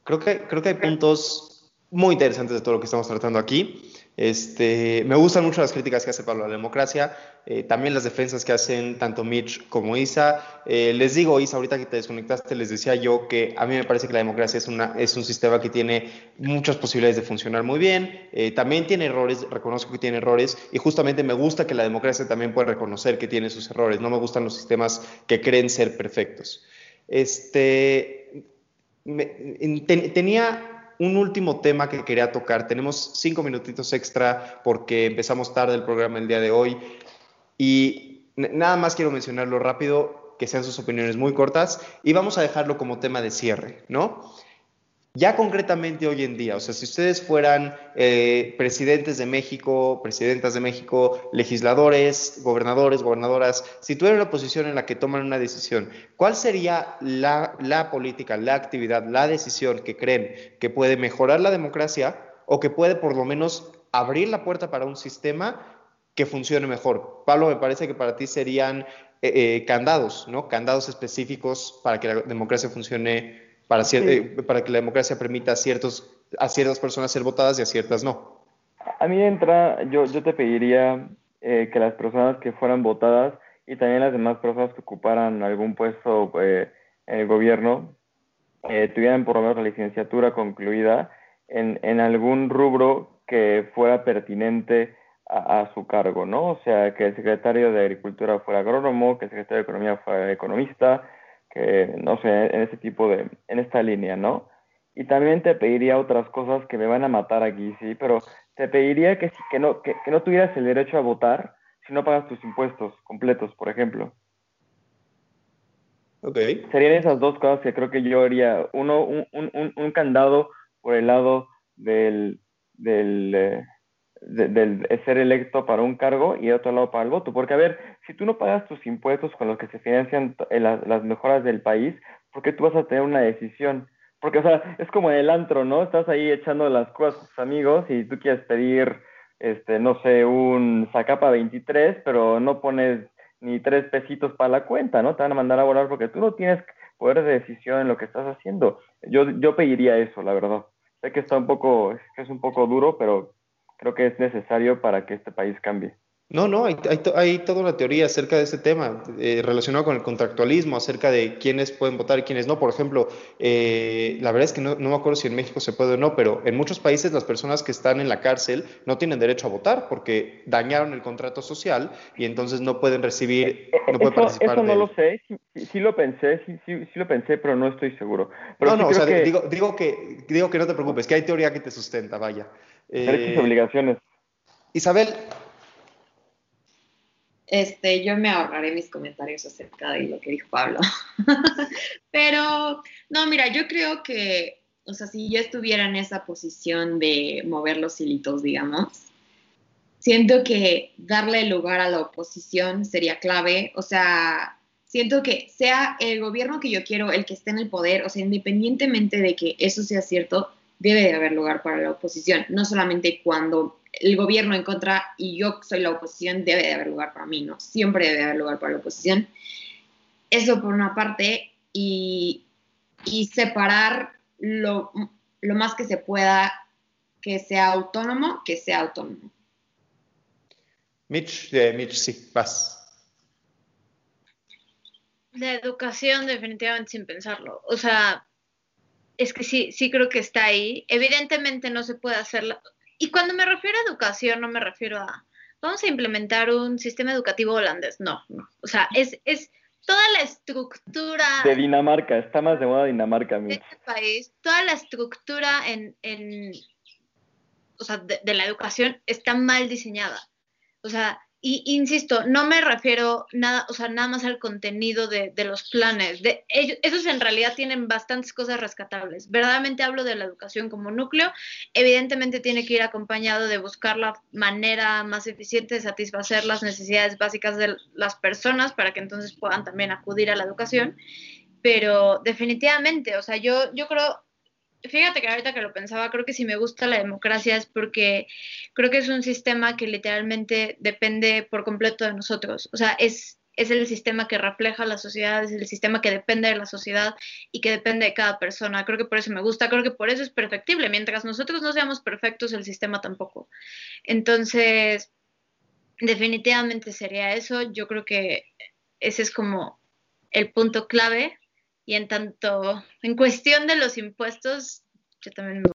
[SPEAKER 2] Creo que, creo que hay puntos muy interesantes de todo lo que estamos tratando aquí. Este, me gustan mucho las críticas que hace Pablo a la democracia, eh, también las defensas que hacen tanto Mitch como Isa. Eh, les digo, Isa, ahorita que te desconectaste, les decía yo que a mí me parece que la democracia es, una, es un sistema que tiene muchas posibilidades de funcionar muy bien, eh, también tiene errores, reconozco que tiene errores, y justamente me gusta que la democracia también pueda reconocer que tiene sus errores, no me gustan los sistemas que creen ser perfectos. Este, tenía un último tema que quería tocar. Tenemos cinco minutitos extra porque empezamos tarde el programa el día de hoy. Y nada más quiero mencionarlo rápido. que sean sus opiniones muy cortas y vamos a dejarlo como tema de cierre, ¿no? Ya concretamente hoy en día, o sea, si ustedes fueran eh, presidentes de México, presidentas de México, legisladores, gobernadores, gobernadoras, si tuvieran una posición en la que toman una decisión, ¿cuál sería la, la política, la actividad, la decisión que creen que puede mejorar la democracia o que puede por lo menos abrir la puerta para un sistema que funcione mejor? Pablo, me parece que para ti serían eh, eh, candados, ¿no? Candados específicos para que la democracia funcione para, eh, para que la democracia permita a, ciertos, a ciertas personas ser votadas y a ciertas no.
[SPEAKER 5] A mí entra, yo, yo te pediría eh, que las personas que fueran votadas y también las demás personas que ocuparan algún puesto eh, en el gobierno tuvieran por lo menos la licenciatura concluida en, en algún rubro que fuera pertinente a, a, su cargo, ¿no? O sea, que el secretario de Agricultura fuera agrónomo, que el secretario de Economía fuera economista, que no sé, en ese tipo de, en esta línea, ¿no? Y también te pediría otras cosas que me van a matar aquí, sí, pero te pediría que, que, no, que, no tuvieras el derecho a votar si no pagas tus impuestos completos, por ejemplo.
[SPEAKER 2] Ok.
[SPEAKER 5] Serían esas dos cosas que creo que yo haría. Uno, un, un, un candado por el lado del, del, eh, de, ser electo para un cargo y de otro lado para el voto. Porque, a ver, si tú no pagas tus impuestos con los que se financian eh, las, las mejoras del país, ¿por qué tú vas a tener una decisión? Porque, o sea, es como en el antro, ¿no? Estás ahí echando las cosas a tus amigos y tú quieres pedir, este, no sé, un Zacapa 23, pero no pones ni tres pesitos para la cuenta, ¿no? Te van a mandar a volar porque tú no tienes poder de decisión en lo que estás haciendo. Yo, yo pediría eso, la verdad. Sé que está un poco, es un poco duro, pero creo que es necesario para que este país cambie.
[SPEAKER 2] No, no, hay, hay, toda una teoría acerca de este tema eh, relacionado con el contractualismo, acerca de quiénes pueden votar y quiénes no. Por ejemplo, eh, la verdad es que no, no, me acuerdo si en México se puede o no, pero en muchos países las personas que están en la cárcel no tienen derecho a votar porque dañaron el contrato social y entonces no pueden recibir, no pueden
[SPEAKER 5] eso,
[SPEAKER 2] participar.
[SPEAKER 5] Eso no lo sé, sí, sí, lo pensé, sí, sí, sí, lo pensé, pero no estoy seguro. Pero
[SPEAKER 2] no, no, o sea,
[SPEAKER 5] que...
[SPEAKER 2] digo, digo, que, digo que no te preocupes, que hay teoría que te sustenta, vaya.
[SPEAKER 5] Derechos y eh, obligaciones.
[SPEAKER 2] Isabel,
[SPEAKER 4] este, yo me ahorraré mis comentarios acerca de lo que dijo Pablo. Pero, no, mira, yo creo que, o sea, si yo estuviera en esa posición de mover los hilitos, digamos, siento que darle lugar a la oposición sería clave. O sea, siento que sea el gobierno que yo quiero el que esté en el poder, o sea, independientemente de que eso sea cierto, debe de haber lugar para la oposición, no solamente cuando el gobierno en contra y yo soy la oposición, debe de haber lugar para mí, ¿no? Siempre debe de haber lugar para la oposición. Eso por una parte, y, y separar lo, lo, más que se pueda que sea autónomo, que sea autónomo.
[SPEAKER 2] Mitch, eh, Mitch, sí, vas.
[SPEAKER 3] La educación definitivamente sin pensarlo. O sea, es que sí, sí creo que está ahí. Evidentemente no se puede hacer, y cuando me refiero a educación, no me refiero a, vamos a implementar un sistema educativo holandés. No, no. O sea, es, es toda la estructura.
[SPEAKER 5] De Dinamarca, está más de moda Dinamarca,
[SPEAKER 3] De este país, toda la estructura en, en o sea, de, de la educación está mal diseñada. O sea, y insisto, no me refiero nada, o sea, nada más al contenido de, los planes. De, ellos, esos en realidad tienen bastantes cosas rescatables. Verdaderamente hablo de la educación como núcleo. Evidentemente tiene que ir acompañado de buscar la manera más eficiente de satisfacer las necesidades básicas de las personas para que entonces puedan también acudir a la educación. Pero definitivamente, o sea, yo, yo creo, fíjate que ahorita que lo pensaba, creo que si me gusta la democracia es porque creo que es un sistema que literalmente depende por completo de nosotros. O sea, es, es el sistema que refleja la sociedad, es el sistema que depende de la sociedad y que depende de cada persona. Creo que por eso me gusta, creo que por eso es perfectible. Mientras nosotros no seamos perfectos, el sistema tampoco. Entonces, definitivamente sería eso. Yo creo que ese es como el punto clave y en tanto, en cuestión de los impuestos, yo también me